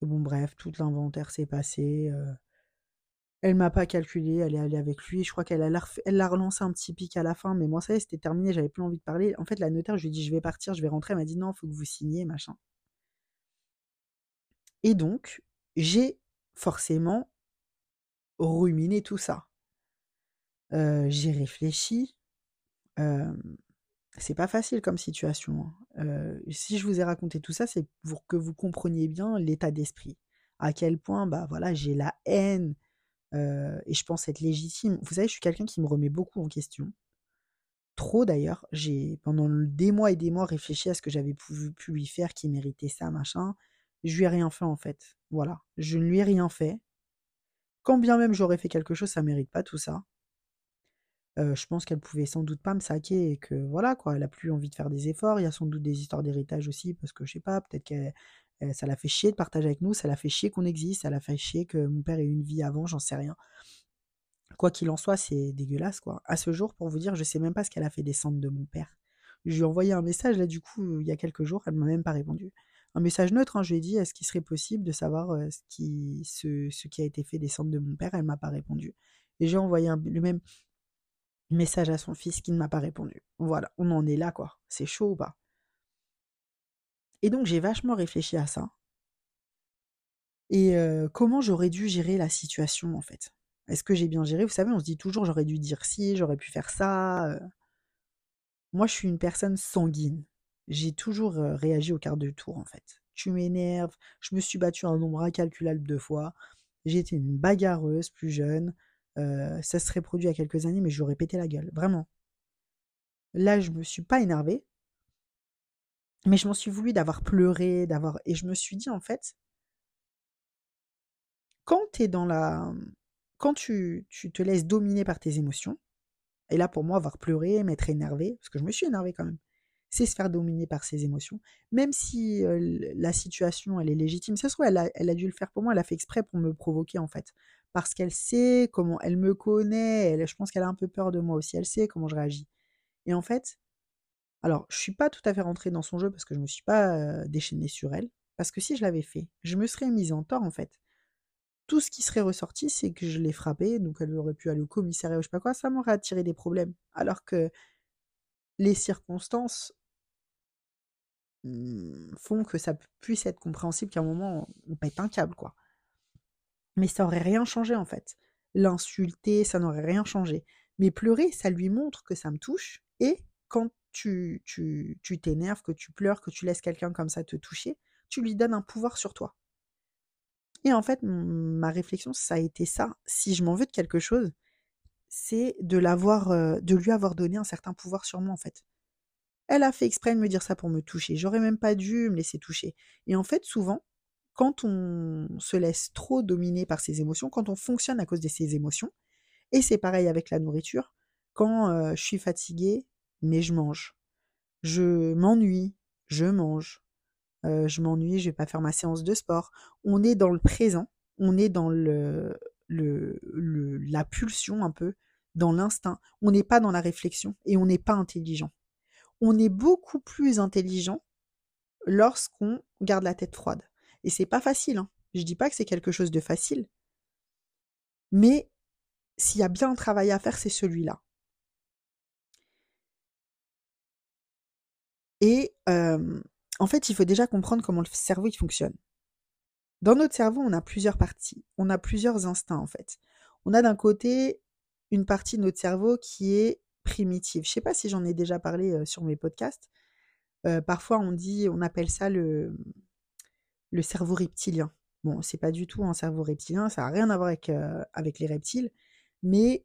bon, bref, tout l'inventaire s'est passé. Euh, elle m'a pas calculé, elle est allée avec lui. Je crois qu'elle a relancé un petit pic à la fin, mais moi, ça y est, c'était terminé, j'avais plus envie de parler. En fait, la notaire, je lui ai dit, je vais partir, je vais rentrer. Elle m'a dit, non, faut que vous signiez, machin. Et donc, j'ai forcément ruminé tout ça. j'ai réfléchi. c'est pas facile comme situation. Hein. si je vous ai raconté tout ça, c'est pour que vous compreniez bien l'état d'esprit. À quel point, bah voilà, j'ai la haine et je pense être légitime. Vous savez, je suis quelqu'un qui me remet beaucoup en question. Trop d'ailleurs. J'ai pendant des mois et des mois réfléchi à ce que j'avais pu, pu lui faire qui méritait ça, machin. Je lui ai rien fait en fait. Voilà, je ne lui ai rien fait. Quand bien même j'aurais fait quelque chose, ça mérite pas tout ça. je pense qu'elle pouvait sans doute pas me saquer et que voilà quoi, elle a plus envie de faire des efforts. Il y a sans doute des histoires d'héritage aussi parce que je sais pas, peut-être que ça l'a fait chier de partager avec nous, ça l'a fait chier qu'on existe, ça l'a fait chier que mon père ait eu une vie avant, j'en sais rien. Quoi qu'il en soit, c'est dégueulasse quoi. À ce jour, pour vous dire, je sais même pas ce qu'elle a fait descendre de mon père. Je lui ai envoyé un message là du coup il y a quelques jours, elle m'a même pas répondu un message neutre. Hein, je lui ai dit est-ce qu'il serait possible de savoir ce, qui, a été fait descendre de mon père? Elle m'a pas répondu. Et j'ai envoyé le même message à son fils qui ne m'a pas répondu. Voilà, on en est là, quoi. C'est chaud ou pas? Et donc j'ai vachement réfléchi à ça. Et comment j'aurais dû gérer la situation, en fait? Est-ce que j'ai bien géré? Vous savez, on se dit toujours j'aurais dû dire si, j'aurais pu faire ça. Moi, je suis une personne sanguine j'ai toujours réagi au quart de tour en fait. Tu m'énerves, je me suis battue un nombre incalculable de fois, j'ai été une bagarreuse plus jeune, ça serait produit a quelques années, mais j'aurais pété la gueule, vraiment. Là, je me suis pas énervée, mais je m'en suis voulu d'avoir pleuré, d'avoir. Et je me suis dit, en fait, quand tu es dans la. Quand tu, tu te laisses dominer par tes émotions, et là, pour moi, avoir pleuré, m'être énervé, parce que je me suis énervé quand même, c'est se faire dominer par ses émotions. Même si la situation, elle est légitime, ça se trouve, elle a, dû le faire pour moi, elle a fait exprès pour me provoquer, en fait. Parce qu'elle sait comment, elle me connaît, elle, je pense qu'elle a un peu peur de moi aussi, elle sait comment je réagis. Et en fait, alors, je suis pas tout à fait rentrée dans son jeu parce que je me suis pas déchaînée sur elle. Parce que si je l'avais fait, je me serais mise en tort, en fait. Tout ce qui serait ressorti, c'est que je l'ai frappée, donc elle aurait pu aller au commissariat ou je sais pas quoi, ça m'aurait attiré des problèmes. Alors que les circonstances font que ça puisse être compréhensible qu'à un moment, on pète un câble, quoi. Mais ça aurait rien changé, en fait. L'insulter, ça n'aurait rien changé. Mais pleurer, ça lui montre que ça me touche. Et quand tu tu tu t'énerves, que tu pleures, que tu laisses quelqu'un comme ça te toucher, tu lui donnes un pouvoir sur toi. Et en fait, ma réflexion, ça a été ça. Si je m'en veux de quelque chose, c'est de l'avoir, euh, de lui avoir donné un certain pouvoir sur moi, en fait. Elle a fait exprès de me dire ça pour me toucher. J'aurais même pas dû me laisser toucher. Et en fait, souvent, quand on se laisse trop dominer par ses émotions, quand on fonctionne à cause de ses émotions, et c'est pareil avec la nourriture, quand je suis fatiguée, mais je mange. Je m'ennuie, je mange. Je m'ennuie, je vais pas faire ma séance de sport. On est dans le présent, on est dans le, la pulsion un peu, dans l'instinct. On n'est pas dans la réflexion et on n'est pas intelligent. On est beaucoup plus intelligent lorsqu'on garde la tête froide. Et c'est pas facile. Hein. Je dis pas que c'est quelque chose de facile. Mais s'il y a bien un travail à faire, c'est celui-là. Et en fait, il faut déjà comprendre comment le cerveau il fonctionne. Dans notre cerveau, on a plusieurs parties, on a plusieurs instincts en fait. On a d'un côté une partie de notre cerveau qui est Je ne sais pas si j'en ai déjà parlé sur mes podcasts. parfois, on dit, on appelle ça le, le cerveau reptilien. Bon, c'est pas du tout un cerveau reptilien, ça n'a rien à voir avec, avec les reptiles, mais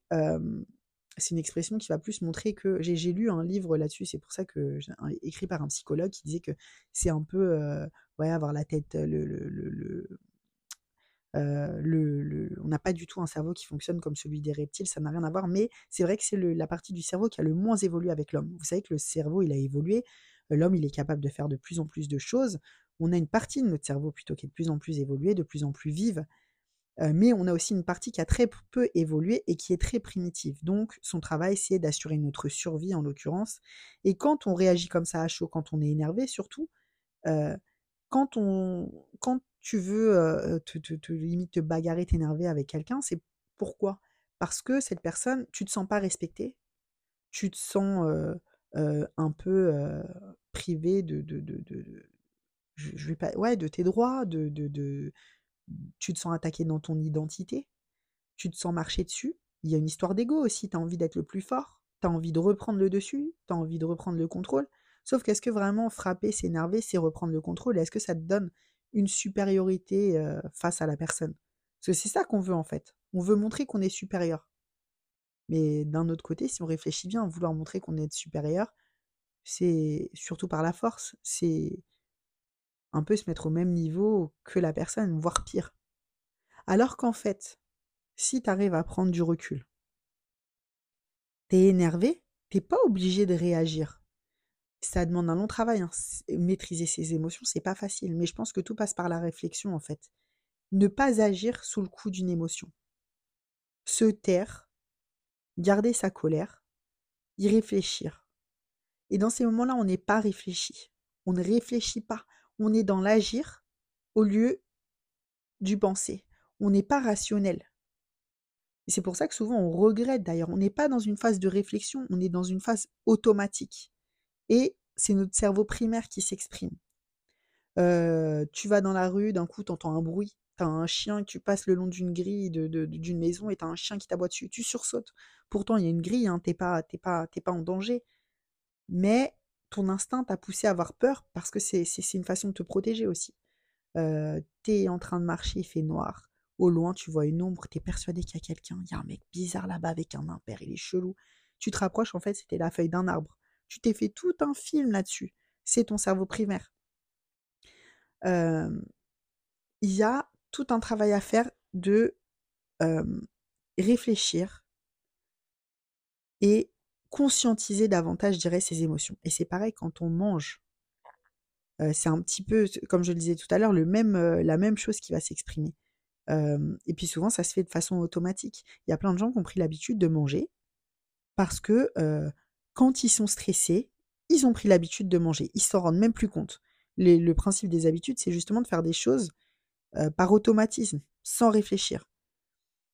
c'est une expression qui va plus montrer que j'ai lu un livre là-dessus, c'est pour ça que écrit par un psychologue qui disait que c'est un peu avoir la tête le, le, on n'a pas du tout un cerveau qui fonctionne comme celui des reptiles, ça n'a rien à voir, mais c'est vrai que c'est la partie du cerveau qui a le moins évolué avec l'homme. Vous savez que le cerveau, il a évolué, l'homme, il est capable de faire de plus en plus de choses. On a une partie de notre cerveau plutôt qui est de plus en plus évoluée, de plus en plus vive, mais on a aussi une partie qui a très peu évolué et qui est très primitive. Donc, son travail, c'est d'assurer notre survie, en l'occurrence. Et quand on réagit comme ça à chaud, quand on est énervé, surtout, quand, on, quand tu veux te, te, te, limite te bagarrer, t'énerver avec quelqu'un, c'est pourquoi? Parce que cette personne, tu te sens pas respecté, tu te sens un peu privé de, de, de, de je, vais pas, ouais, de tes droits, de, tu te sens attaqué dans ton identité, tu te sens marcher dessus. Il y a une histoire d'ego aussi, tu as envie d'être le plus fort, tu as envie de reprendre le dessus, tu as envie de reprendre le contrôle. Sauf qu'est-ce que vraiment frapper, s'énerver, c'est reprendre le contrôle Est-ce que ça te donne une supériorité euh, face à la personne? Parce que c'est ça qu'on veut en fait. On veut montrer qu'on est supérieur. Mais d'un autre côté, si on réfléchit bien, vouloir montrer qu'on est supérieur, c'est surtout par la force, c'est un peu se mettre au même niveau que la personne, voire pire. Alors qu'en fait, si tu arrives à prendre du recul, t'es énervé, t'es pas obligé de réagir. Ça demande un long travail. Hein. Maîtriser ses émotions, c'est pas facile. Mais je pense que tout passe par la réflexion, en fait. Ne pas agir sous le coup d'une émotion. Se taire, garder sa colère, y réfléchir. Et dans ces moments-là, on n'est pas réfléchi. On ne réfléchit pas on est dans l'agir au lieu du penser. On n'est pas rationnel. C'est pour ça que souvent on regrette d'ailleurs. On n'est pas dans une phase de réflexion, on est dans une phase automatique. Et c'est notre cerveau primaire qui s'exprime. Euh, tu vas dans la rue, d'un coup, tu entends un bruit. Tu as un chien, tu passes le long d'une grille d'une maison et tu as un chien qui t'aboie dessus. Tu sursautes. Pourtant, il y a une grille, hein, tu n'es pas, pas, pas en danger. Mais ton instinct t'a poussé à avoir peur parce que c'est une façon de te protéger aussi. Euh, t'es en train de marcher, il fait noir. Au loin, tu vois une ombre, t'es persuadé qu'il y a quelqu'un. Il y a un mec bizarre là-bas avec un impair, il est chelou. Tu te rapproches, en fait, c'était la feuille d'un arbre. Tu t'es fait tout un film là-dessus. C'est ton cerveau primaire. il y a tout un travail à faire de réfléchir et conscientiser davantage, je dirais, ses émotions. Et c'est pareil quand on mange. c'est un petit peu, comme je le disais tout à l'heure, la même chose qui va s'exprimer. et puis souvent, ça se fait de façon automatique. Il y a plein de gens qui ont pris l'habitude de manger parce que quand ils sont stressés, ils ont pris l'habitude de manger. Ils s'en rendent même plus compte. le principe des habitudes, c'est justement de faire des choses euh, par automatisme, sans réfléchir.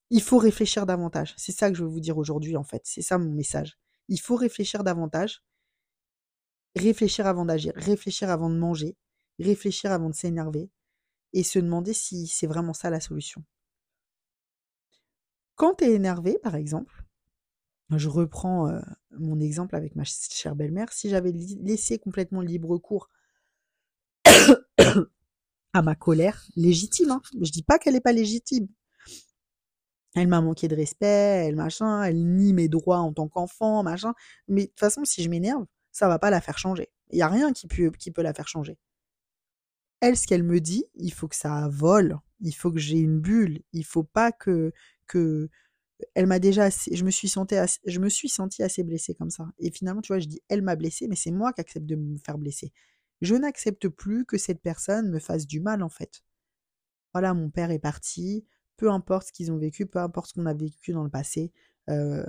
Il faut réfléchir davantage. C'est ça que je veux vous dire aujourd'hui, en fait. C'est ça mon message. Il faut réfléchir davantage. Réfléchir avant d'agir. Réfléchir avant de manger. Réfléchir avant de s'énerver. Et se demander si c'est vraiment ça la solution. Quand tu es énervé, par exemple, je reprends euh, mon exemple avec ma chère belle-mère, si j'avais laissé complètement libre cours à ma colère, légitime, hein, je dis pas qu'elle n'est pas légitime, elle m'a manqué de respect, elle machin, elle nie mes droits en tant qu'enfant, machin. Mais de toute façon, si je m'énerve, ça va pas la faire changer. Il y a rien qui peut, qui peut la faire changer. Elle, ce qu'elle me dit, il faut que ça vole, il faut que j'ai une bulle, il faut pas que que elle m'a déjà je me suis sentie assez, je me suis sentie assez blessée comme ça. Et finalement, tu vois, je dis elle m'a blessée, mais c'est moi qui accepte de me faire blesser. Je n'accepte plus que cette personne me fasse du mal en fait. Voilà, mon père est parti, peu importe ce qu'ils ont vécu, peu importe ce qu'on a vécu dans le passé, euh,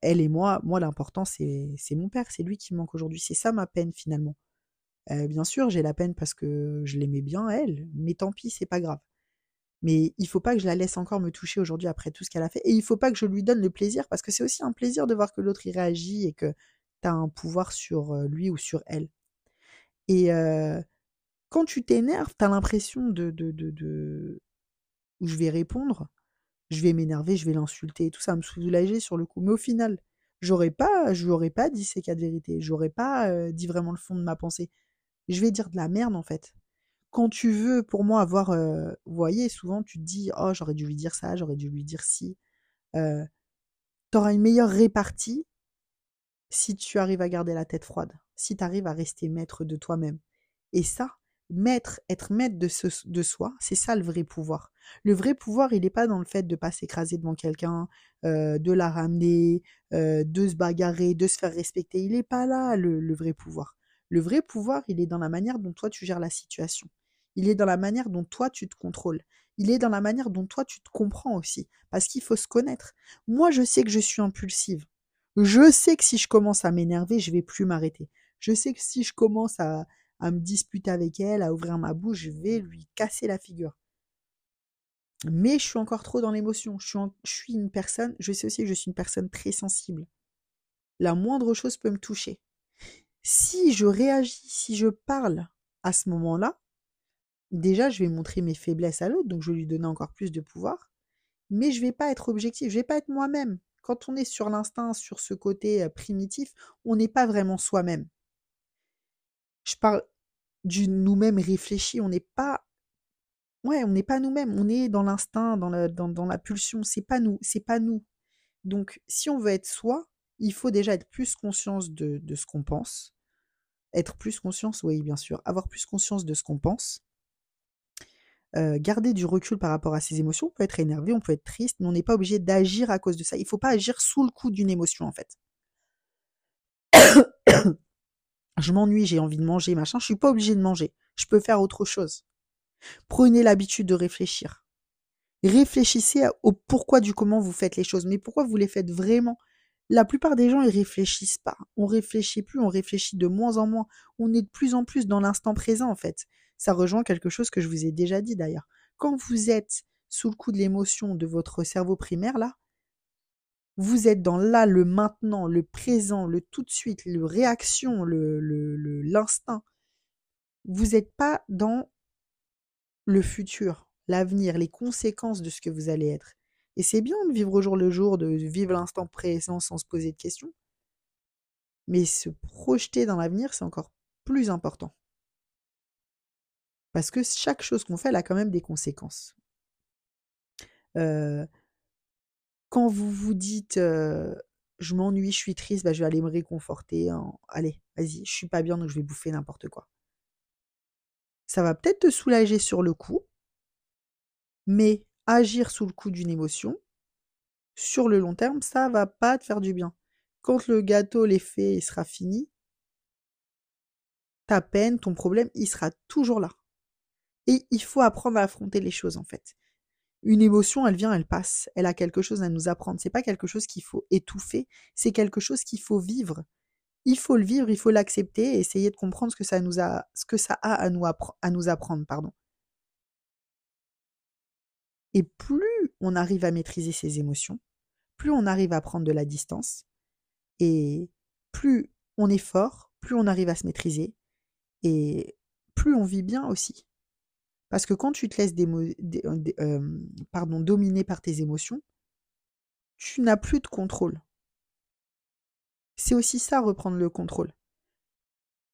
elle et moi, moi l'important c'est mon père, c'est lui qui manque aujourd'hui, c'est ça ma peine finalement. Euh, bien sûr, j'ai la peine parce que je l'aimais bien elle, mais tant pis, c'est pas grave. Mais il faut pas que je la laisse encore me toucher aujourd'hui après tout ce qu'elle a fait, et il faut pas que je lui donne le plaisir parce que c'est aussi un plaisir de voir que l'autre réagit et que tu as un pouvoir sur euh, lui ou sur elle. Et quand tu t'énerves, tu as l'impression de, de, de, où je vais répondre, je vais m'énerver, je vais l'insulter tout ça, me soulager sur le coup. Mais au final, j'aurais pas, je lui aurais pas dit ces quatre vérités, j'aurais pas euh, dit vraiment le fond de ma pensée. Je vais dire de la merde en fait. Quand tu veux, pour moi, avoir, vous voyez, souvent tu te dis, oh, j'aurais dû lui dire ça, j'aurais dû lui dire ci. Euh, tu auras une meilleure répartie si tu arrives à garder la tête froide, si tu arrives à rester maître de toi-même. Et ça, maître, être maître de, de soi, c'est ça le vrai pouvoir. Le vrai pouvoir, il n'est pas dans le fait de pas s'écraser devant quelqu'un, de la ramener, de se bagarrer, de se faire respecter. Il n'est pas là le, vrai pouvoir. Le vrai pouvoir, il est dans la manière dont toi tu gères la situation. Il est dans la manière dont toi tu te contrôles. Il est dans la manière dont toi tu te comprends aussi. Parce qu'il faut se connaître. Moi, je sais que je suis impulsive. Je sais que si je commence à m'énerver, je vais plus m'arrêter. Je sais que si je commence à, me disputer avec elle, à ouvrir ma bouche, je vais lui casser la figure. Mais je suis encore trop dans l'émotion. Je suis, une personne, je sais aussi que je suis une personne très sensible. La moindre chose peut me toucher. Si je réagis, si je parle à ce moment-là, déjà je vais montrer mes faiblesses à l'autre, donc je vais lui donner encore plus de pouvoir, mais je vais pas être objectif, je vais pas être moi-même. Quand on est sur l'instinct, sur ce côté euh, primitif, on n'est pas vraiment soi-même je parle du nous-mêmes réfléchi, on n'est pas ouais, on n'est pas nous-mêmes, on est dans l'instinct, dans la, dans, dans la pulsion, c'est pas nous, c'est pas nous. Donc si on veut être soi, il faut déjà être plus conscience de, de ce qu'on pense. Être plus conscience, oui, bien sûr. Avoir plus conscience de ce qu'on pense. Euh, garder du recul par rapport à ses émotions. On peut être énervé, on peut être triste, mais on n'est pas obligé d'agir à cause de ça. Il ne faut pas agir sous le coup d'une émotion, en fait je m'ennuie, j'ai envie de manger, machin, je suis pas obligé de manger. Je peux faire autre chose. Prenez l'habitude de réfléchir. Réfléchissez au pourquoi du comment vous faites les choses, mais pourquoi vous les faites vraiment. La plupart des gens, ils réfléchissent pas. On réfléchit plus, on réfléchit de moins en moins. On est de plus en plus dans l'instant présent, en fait. Ça rejoint quelque chose que je vous ai déjà dit d'ailleurs. Quand vous êtes sous le coup de l'émotion de votre cerveau primaire, là, vous êtes dans là, le maintenant, le présent, le tout de suite, le réaction, l'instinct. Vous n'êtes pas dans le futur, l'avenir, les conséquences de ce que vous allez être. Et c'est bien de vivre au jour le jour, de vivre l'instant présent sans se poser de questions. Mais se projeter dans l'avenir, c'est encore plus important. Parce que chaque chose qu'on fait, elle a quand même des conséquences. Euh, quand vous vous dites je m'ennuie, je suis triste, bah, je vais aller me réconforter. Allez, vas-y, je suis pas bien donc je vais bouffer n'importe quoi. Ça va peut-être te soulager sur le coup, mais agir sous le coup d'une émotion, sur le long terme, ça va pas te faire du bien. Quand le gâteau, l'effet, sera fini, ta peine, ton problème, il sera toujours là. Et il faut apprendre à affronter les choses en fait une émotion, elle vient, elle passe. Elle a quelque chose à nous apprendre. C'est pas quelque chose qu'il faut étouffer, c'est quelque chose qu'il faut vivre. il faut le vivre, il faut l'accepter et essayer de comprendre ce que ça nous a, ce que ça a à nous, à nous apprendre, pardon. Et plus on arrive à maîtriser ses émotions, plus on arrive à prendre de la distance, et plus on est fort, plus on arrive à se maîtriser, et plus on vit bien aussi. Parce que quand tu te laisses euh, pardon, dominer par tes émotions, tu n'as plus de contrôle. C'est aussi ça, reprendre le contrôle.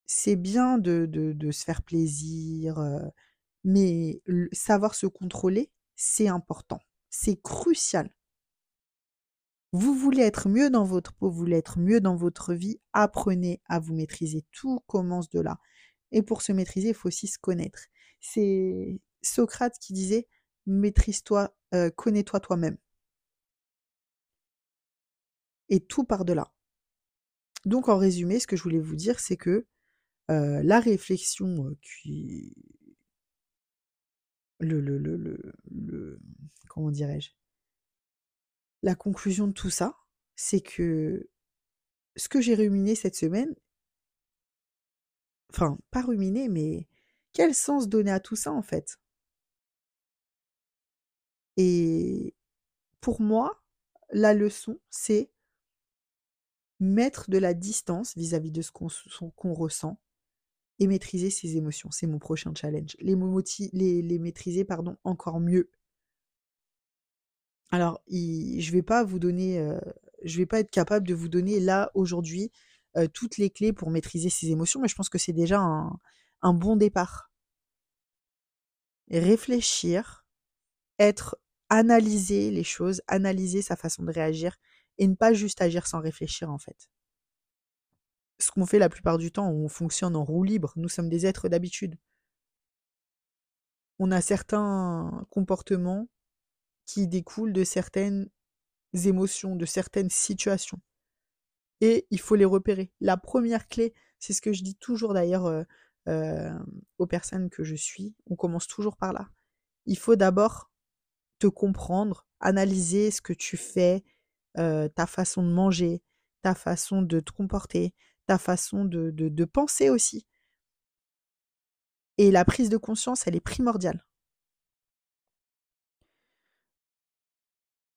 C'est bien de, de, se faire plaisir, euh, mais savoir se contrôler, c'est important. C'est crucial. Vous voulez être mieux dans votre peau, vous voulez être mieux dans votre vie, apprenez à vous maîtriser. Tout commence de là. Et pour se maîtriser, il faut aussi se connaître. C'est Socrate qui disait maîtrise-toi, euh, connais-toi toi-même. Et tout par de là. Donc en résumé, ce que je voulais vous dire, c'est que euh, la réflexion euh, qui, le, comment dirais-je? La conclusion de tout ça, c'est que ce que j'ai ruminé cette semaine, enfin, pas ruminé, mais quel sens donner à tout ça en fait? Et pour moi, la leçon, c'est mettre de la distance vis-à-vis de ce qu'on ressent et maîtriser ses émotions. C'est mon prochain challenge. Les, maîtriser pardon, encore mieux. Alors, je vais pas vous donner, euh, je vais pas être capable de vous donner là aujourd'hui euh, toutes les clés pour maîtriser ses émotions, mais je pense que c'est déjà un bon départ. Réfléchir, être, analyser les choses, analyser sa façon de réagir et ne pas juste agir sans réfléchir en fait ce qu'on fait la plupart du temps, on fonctionne en roue libre, nous sommes des êtres d'habitude. On a certains comportements qui découlent de certaines émotions, de certaines situations. Et il faut les repérer. La première clé, c'est ce que je dis toujours d'ailleurs euh, euh, aux personnes que je suis, on commence toujours par là. Il faut d'abord te comprendre, analyser ce que tu fais, euh, ta façon de manger, ta façon de te comporter, ta façon de, penser aussi. Et la prise de conscience, elle est primordiale.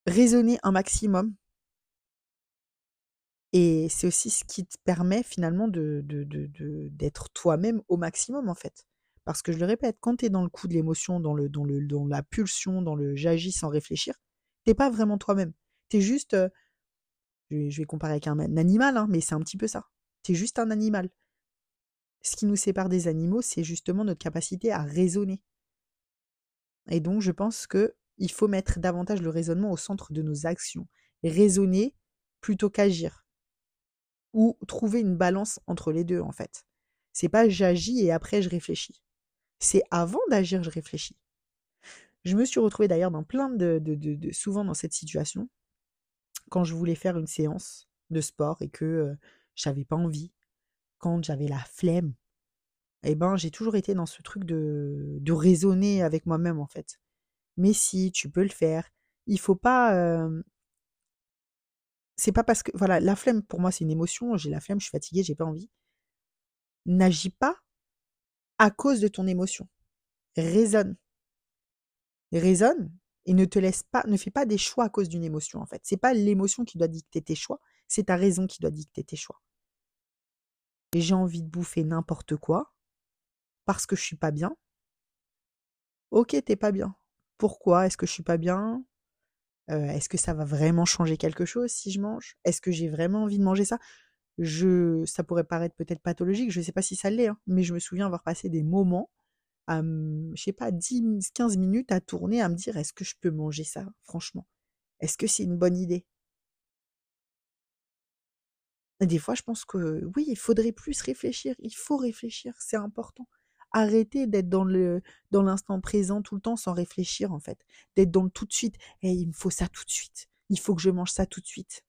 Raisonner un maximum. Et c'est aussi ce qui te permet finalement de, d'être toi-même au maximum en fait. Parce que je le répète, quand tu es dans le coup de l'émotion, dans, le, dans, la pulsion, dans le j'agis sans réfléchir, t'es pas vraiment toi-même. Tu es juste, euh, je, vais, comparer avec un, un animal, hein, mais c'est un petit peu ça. C'est juste un animal. Ce qui nous sépare des animaux, c'est justement notre capacité à raisonner. Et donc, je pense qu'il faut mettre davantage le raisonnement au centre de nos actions. Raisonner plutôt qu'agir. Ou trouver une balance entre les deux, en fait. C'est pas j'agis et après je réfléchis. C'est avant d'agir, je réfléchis. Je me suis retrouvée d'ailleurs dans plein de, souvent dans cette situation quand je voulais faire une séance de sport et que euh, j'avais pas envie, quand j'avais la flemme, eh ben j'ai toujours été dans ce truc de, de raisonner avec moi-même en fait. Mais si tu peux le faire, il faut pas. C'est pas parce que voilà la flemme pour moi c'est une émotion. J'ai la flemme, je suis fatiguée, j'ai pas envie. N'agis pas à cause de ton émotion. Raisonne. Raisonne et ne te laisse pas, ne fais pas des choix à cause d'une émotion en fait. C'est pas l'émotion qui doit dicter tes choix, c'est ta raison qui doit dicter tes choix. J'ai envie de bouffer n'importe quoi parce que je suis pas bien. Ok, t'es pas bien. Pourquoi? Est-ce que je suis pas bien? Euh, Est-ce que ça va vraiment changer quelque chose si je mange? Est-ce que j'ai vraiment envie de manger ça? Je, ça pourrait paraître peut-être pathologique, je ne sais pas si ça l'est, hein, mais je me souviens avoir passé des moments, à, je sais pas, 10, 15 minutes à tourner, à me dire est-ce que je peux manger ça, franchement? Est-ce que c'est une bonne idée? Des fois, je pense que oui, il faudrait plus réfléchir. Il faut réfléchir, c'est important. Arrêter d'être dans le dans l'instant présent tout le temps sans réfléchir en fait. D'être dans le tout de suite. Et il me faut ça tout de suite. Il faut que je mange ça tout de suite.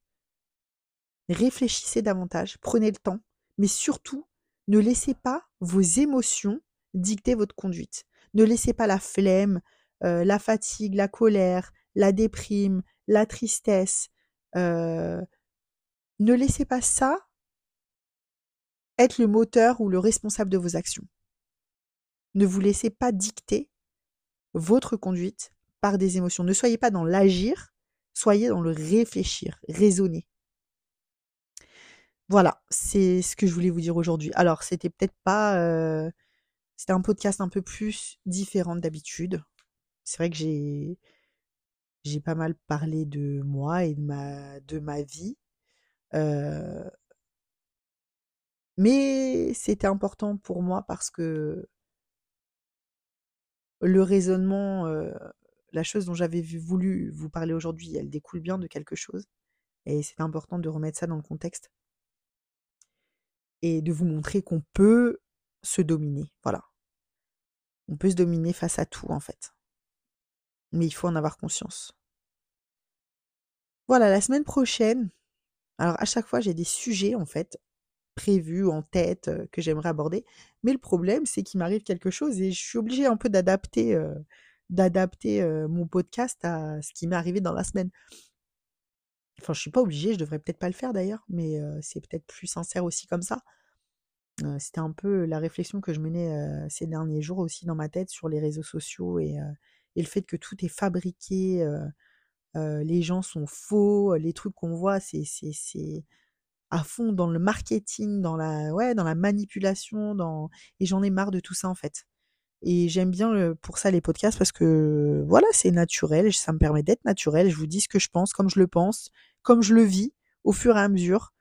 Réfléchissez davantage, prenez le temps, mais surtout, ne laissez pas vos émotions dicter votre conduite. Ne laissez pas la flemme, euh, la fatigue, la colère, la déprime, la tristesse, euh, ne laissez pas ça être le moteur ou le responsable de vos actions. Ne vous laissez pas dicter votre conduite par des émotions. Ne soyez pas dans l'agir, soyez dans le réfléchir, raisonner. Voilà, c'est ce que je voulais vous dire aujourd'hui. Alors, c'était peut-être pas. Euh, c'était un podcast un peu plus différent d'habitude. C'est vrai que j'ai. Pas mal parlé de moi et de ma vie. Euh, mais c'était important pour moi parce que le raisonnement, euh, la chose dont j'avais voulu vous parler aujourd'hui, elle découle bien de quelque chose. Et c'est important de remettre ça dans le contexte. Et de vous montrer qu'on peut se dominer. Voilà. On peut se dominer face à tout, en fait. Mais il faut en avoir conscience. Voilà, la semaine prochaine, alors à chaque fois j'ai des sujets en fait prévus en tête que j'aimerais aborder, mais le problème c'est qu'il m'arrive quelque chose et je suis obligée un peu d'adapter mon podcast à ce qui m'est arrivé dans la semaine. Enfin, je suis pas obligée, je devrais peut-être pas le faire d'ailleurs, mais c'est peut-être plus sincère aussi comme ça. C'était un peu la réflexion que je menais ces derniers jours aussi dans ma tête sur les réseaux sociaux et, et le fait que tout est fabriqué, les gens sont faux, les trucs qu'on voit, c'est à fond dans le marketing, dans la ouais, dans la manipulation, dans et j'en ai marre de tout ça en fait. Et j'aime bien pour ça les podcasts parce que voilà, c'est naturel, ça me permet d'être naturel. Je vous dis ce que je pense, comme je le pense, comme je le vis, au fur et à mesure.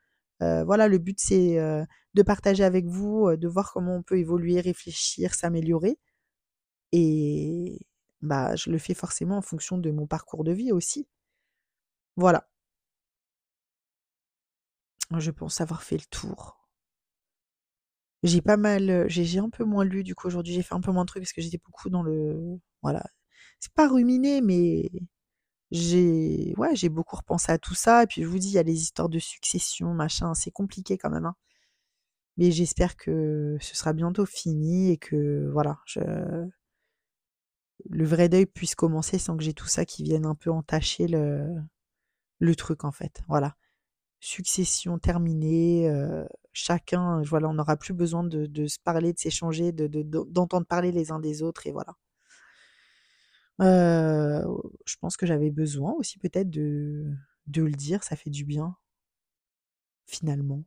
Euh, voilà, le but c'est euh, de partager avec vous, euh, de voir comment on peut évoluer, réfléchir, s'améliorer. Et bah, je le fais forcément en fonction de mon parcours de vie aussi. Voilà. Je pense avoir fait le tour. J'ai pas mal, j'ai un peu moins lu du coup aujourd'hui, j'ai fait un peu moins de trucs parce que j'étais beaucoup dans le, voilà, c'est pas ruminé, mais j'ai, ouais, j'ai beaucoup repensé à tout ça. Et puis je vous dis, il y a les histoires de succession, machin, c'est compliqué quand même. Hein. Mais j'espère que ce sera bientôt fini et que voilà, je... le vrai deuil puisse commencer sans que j'ai tout ça qui vienne un peu entacher le, truc en fait. Voilà succession terminée, chacun, voilà, on n'aura plus besoin de, se parler, de s'échanger, d'entendre parler les uns des autres, et voilà. je pense que j'avais besoin aussi peut-être de, le dire, ça fait du bien, finalement.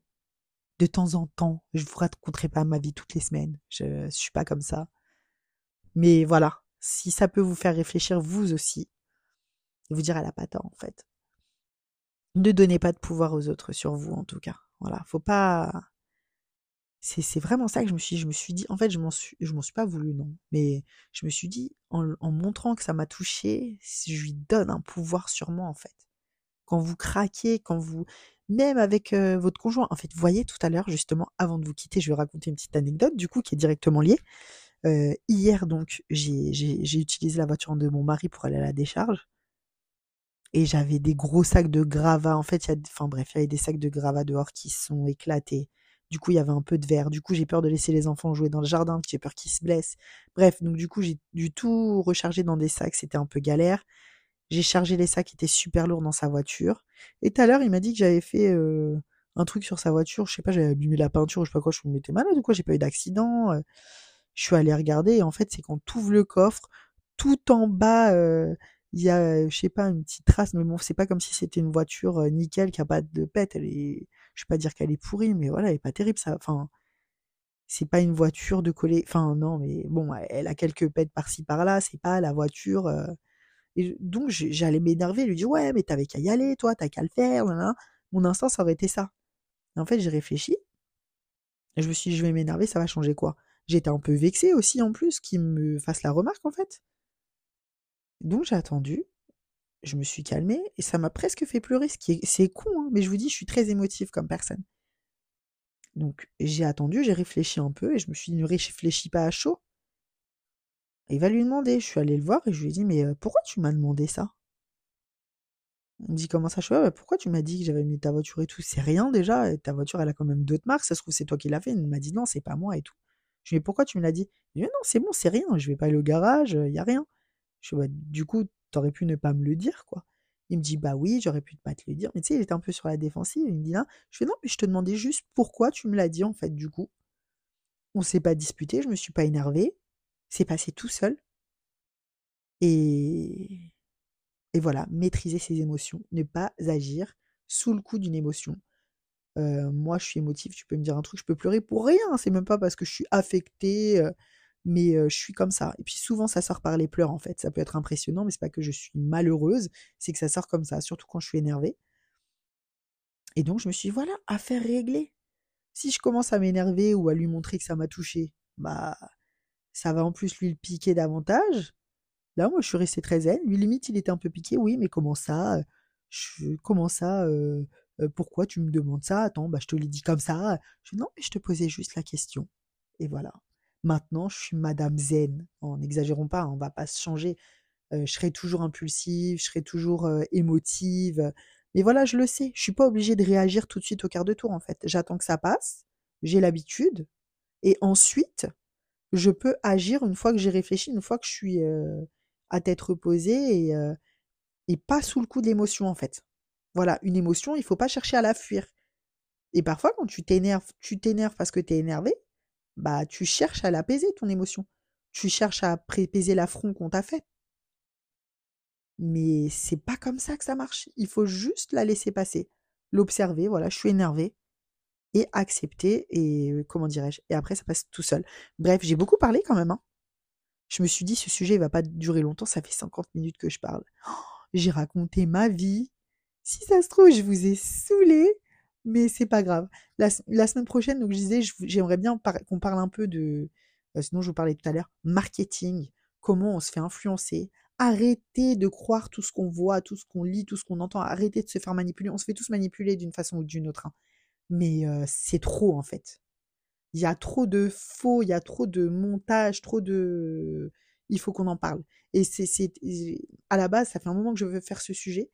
De temps en temps, je vous raconterai pas ma vie toutes les semaines, je, ne suis pas comme ça. Mais voilà, si ça peut vous faire réfléchir vous aussi, et vous dire elle a pas en fait. Ne donnez pas de pouvoir aux autres sur vous, en tout cas. Voilà, faut pas. C'est vraiment ça que je me suis. Je me suis dit, en fait, je m'en suis, je m'en suis pas voulu, non. Mais je me suis dit, en, montrant que ça m'a touché, je lui donne un pouvoir sur moi, en fait. Quand vous craquez, quand vous, même avec euh, votre conjoint. En fait, vous voyez tout à l'heure, justement, avant de vous quitter, je vais raconter une petite anecdote, du coup, qui est directement liée. Hier, donc, j'ai utilisé la voiture de mon mari pour aller à la décharge et j'avais des gros sacs de gravats. En fait, il y a, enfin bref, il y avait des sacs de gravats dehors qui sont éclatés. Du coup, il y avait un peu de verre. Du coup, j'ai peur de laisser les enfants jouer dans le jardin, j'ai peur qu'ils se blessent. Bref, donc du coup, j'ai du tout rechargé dans des sacs. C'était un peu galère. J'ai chargé les sacs qui étaient super lourds dans sa voiture. Et tout à l'heure, il m'a dit que j'avais fait un truc sur sa voiture. Je sais pas, j'avais abîmé la peinture, je sais pas quoi. Je me mettais malade ou quoi? J'ai pas eu d'accident. Je suis allée regarder. Et en fait, c'est quand tu ouvres le coffre, tout en bas, euh, il y a, je sais pas, une petite trace, mais bon, c'est pas comme si c'était une voiture nickel qui a pas de pète. Elle est, je vais pas dire qu'elle est pourrie, mais voilà, elle est pas terrible, ça. Enfin, c'est pas une voiture de coller. Enfin, non, mais bon, elle a quelques pètes par-ci par-là. C'est pas la voiture. Et donc, j'allais m'énerver, lui dire, ouais, mais t'avais qu'à y aller, toi, t'as qu'à le faire. Mon instinct, ça aurait été ça. en fait, j'ai réfléchi. Et je me suis dit, je vais m'énerver, ça va changer quoi? J'étais un peu vexée aussi, en plus, qu'il me fasse la remarque, en fait. Donc j'ai attendu, je me suis calmée et ça m'a presque fait pleurer, c'est con, hein, mais je vous dis, je suis très émotive comme personne. Donc j'ai attendu, j'ai réfléchi un peu et je me suis dit, ne réfléchis pas à chaud. il va lui demander, je suis allée le voir et je lui ai dit, mais pourquoi tu m'as demandé ça? Il me dit, comment ça, je bah, pourquoi tu m'as dit que j'avais mis ta voiture et tout? C'est rien déjà, ta voiture elle a quand même d'autres marques, ça se trouve c'est toi qui l'as fait. Il m'a dit, non, c'est pas moi et tout. Je lui dit, pourquoi tu me l'as dit? Non, c'est bon, c'est rien, je vais pas aller au garage, il y a rien. Bah, du coup, t'aurais pu ne pas me le dire, quoi. Il me dit bah oui, j'aurais pu pas te le dire. Mais tu sais, il était un peu sur la défensive. Il me dit non. Je non, mais je te demandais juste pourquoi tu me l'as dit en fait du coup. On s'est pas disputé, je me suis pas énervée. C'est passé tout seul. Et et voilà, maîtriser ses émotions, ne pas agir sous le coup d'une émotion. Moi, je suis émotive, tu peux me dire un truc, je peux pleurer pour rien. C'est même pas parce que je suis affectée, mais je suis comme ça. Et puis souvent, ça sort par les pleurs, en fait. Ça peut être impressionnant, mais c'est pas que je suis malheureuse, c'est que ça sort comme ça, surtout quand je suis énervée. Et donc, je me suis dit, voilà, affaire réglée. Si je commence à m'énerver ou à lui montrer que ça m'a touché, bah, ça va en plus lui le piquer davantage. Là, moi, je suis restée très zen. Lui, limite, il était un peu piqué. Oui, mais comment ça Comment ça Pourquoi tu me demandes ça? Attends, bah, je te l'ai dit comme ça. Je non, mais je te posais juste la question. Et voilà. Maintenant, je suis Madame Zen. N'exagérons pas, on va pas se changer. je serai toujours impulsive, je serai toujours émotive. Mais voilà, je le sais. Je suis pas obligée de réagir tout de suite au quart de tour, en fait. J'attends que ça passe. J'ai l'habitude. Et ensuite, je peux agir une fois que j'ai réfléchi, une fois que je suis à tête reposée et, et pas sous le coup de l'émotion, en fait. Voilà, une émotion, il faut pas chercher à la fuir. Et parfois, quand tu t'énerves, tu t'énerves parce que tu es énervé, bah tu cherches à l'apaiser, ton émotion. Tu cherches à apaiser l'affront qu'on t'a fait. Mais c'est pas comme ça que ça marche. Il faut juste la laisser passer, l'observer. Voilà, je suis énervé et accepter et comment dirais-je Et après, ça passe tout seul. Bref, j'ai beaucoup parlé quand même. Hein. Je me suis dit, ce sujet ne va pas durer longtemps. Ça fait 50 minutes que je parle. Oh, j'ai raconté ma vie. Si ça se trouve, je vous ai saoulé mais c'est pas grave. La, semaine prochaine, donc je j'aimerais bien qu'on parle un peu de, euh, sinon je vous parlais tout à l'heure, marketing, comment on se fait influencer. Arrêtez de croire tout ce qu'on voit, tout ce qu'on lit, tout ce qu'on entend. Arrêtez de se faire manipuler. On se fait tous manipuler d'une façon ou d'une autre. Hein. Mais euh, c'est trop en fait. Il y a trop de faux, il y a trop de montage, trop de. Il faut qu'on en parle. Et c'est à la base, ça fait un moment que je veux faire ce sujet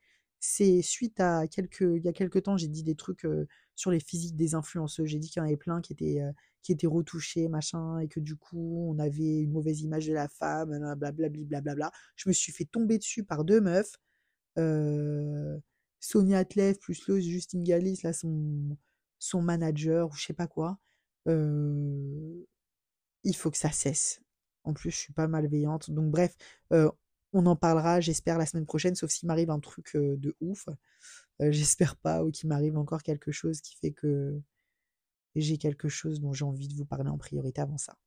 c'est suite à quelques, il y a quelques temps, j'ai dit des trucs sur les physiques des influenceurs. J'ai dit qu'il y en avait plein qui étaient, qui étaient retouchés, machin, et que du coup, on avait une mauvaise image de la femme, blablabla. Bla, Je me suis fait tomber dessus par deux meufs. Sonia Atlev plus Lois Justin Gallis, là, son, son manager, ou je sais pas quoi. il faut que ça cesse. En plus, je suis pas malveillante. Donc, bref, on en parlera, j'espère, la semaine prochaine, sauf s'il m'arrive un truc de ouf. j'espère pas, ou qu'il m'arrive encore quelque chose qui fait que j'ai quelque chose dont j'ai envie de vous parler en priorité avant ça.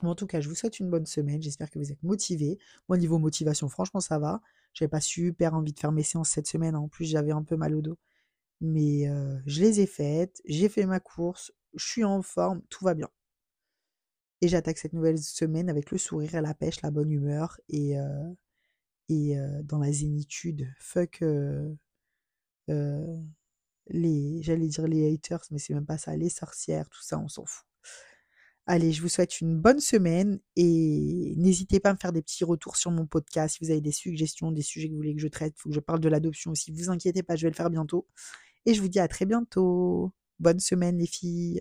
en tout cas, je vous souhaite une bonne semaine. J'espère que vous êtes motivés. Moi, niveau motivation, franchement, ça va. J'avais pas super envie de faire mes séances cette semaine. En plus, j'avais un peu mal au dos. Mais je les ai faites. J'ai fait ma course. Je suis en forme. Tout va bien. Et j'attaque cette nouvelle semaine avec le sourire la pêche, la bonne humeur. Et, dans la zénitude. Fuck les, j'allais dire les haters, mais c'est même pas ça, les sorcières, tout ça, on s'en fout. Allez, je vous souhaite une bonne semaine et n'hésitez pas à me faire des petits retours sur mon podcast si vous avez des suggestions, des sujets que vous voulez que je traite, faut que je parle de l'adoption aussi. Vous inquiétez pas, je vais le faire bientôt. Et je vous dis à très bientôt. Bonne semaine les filles.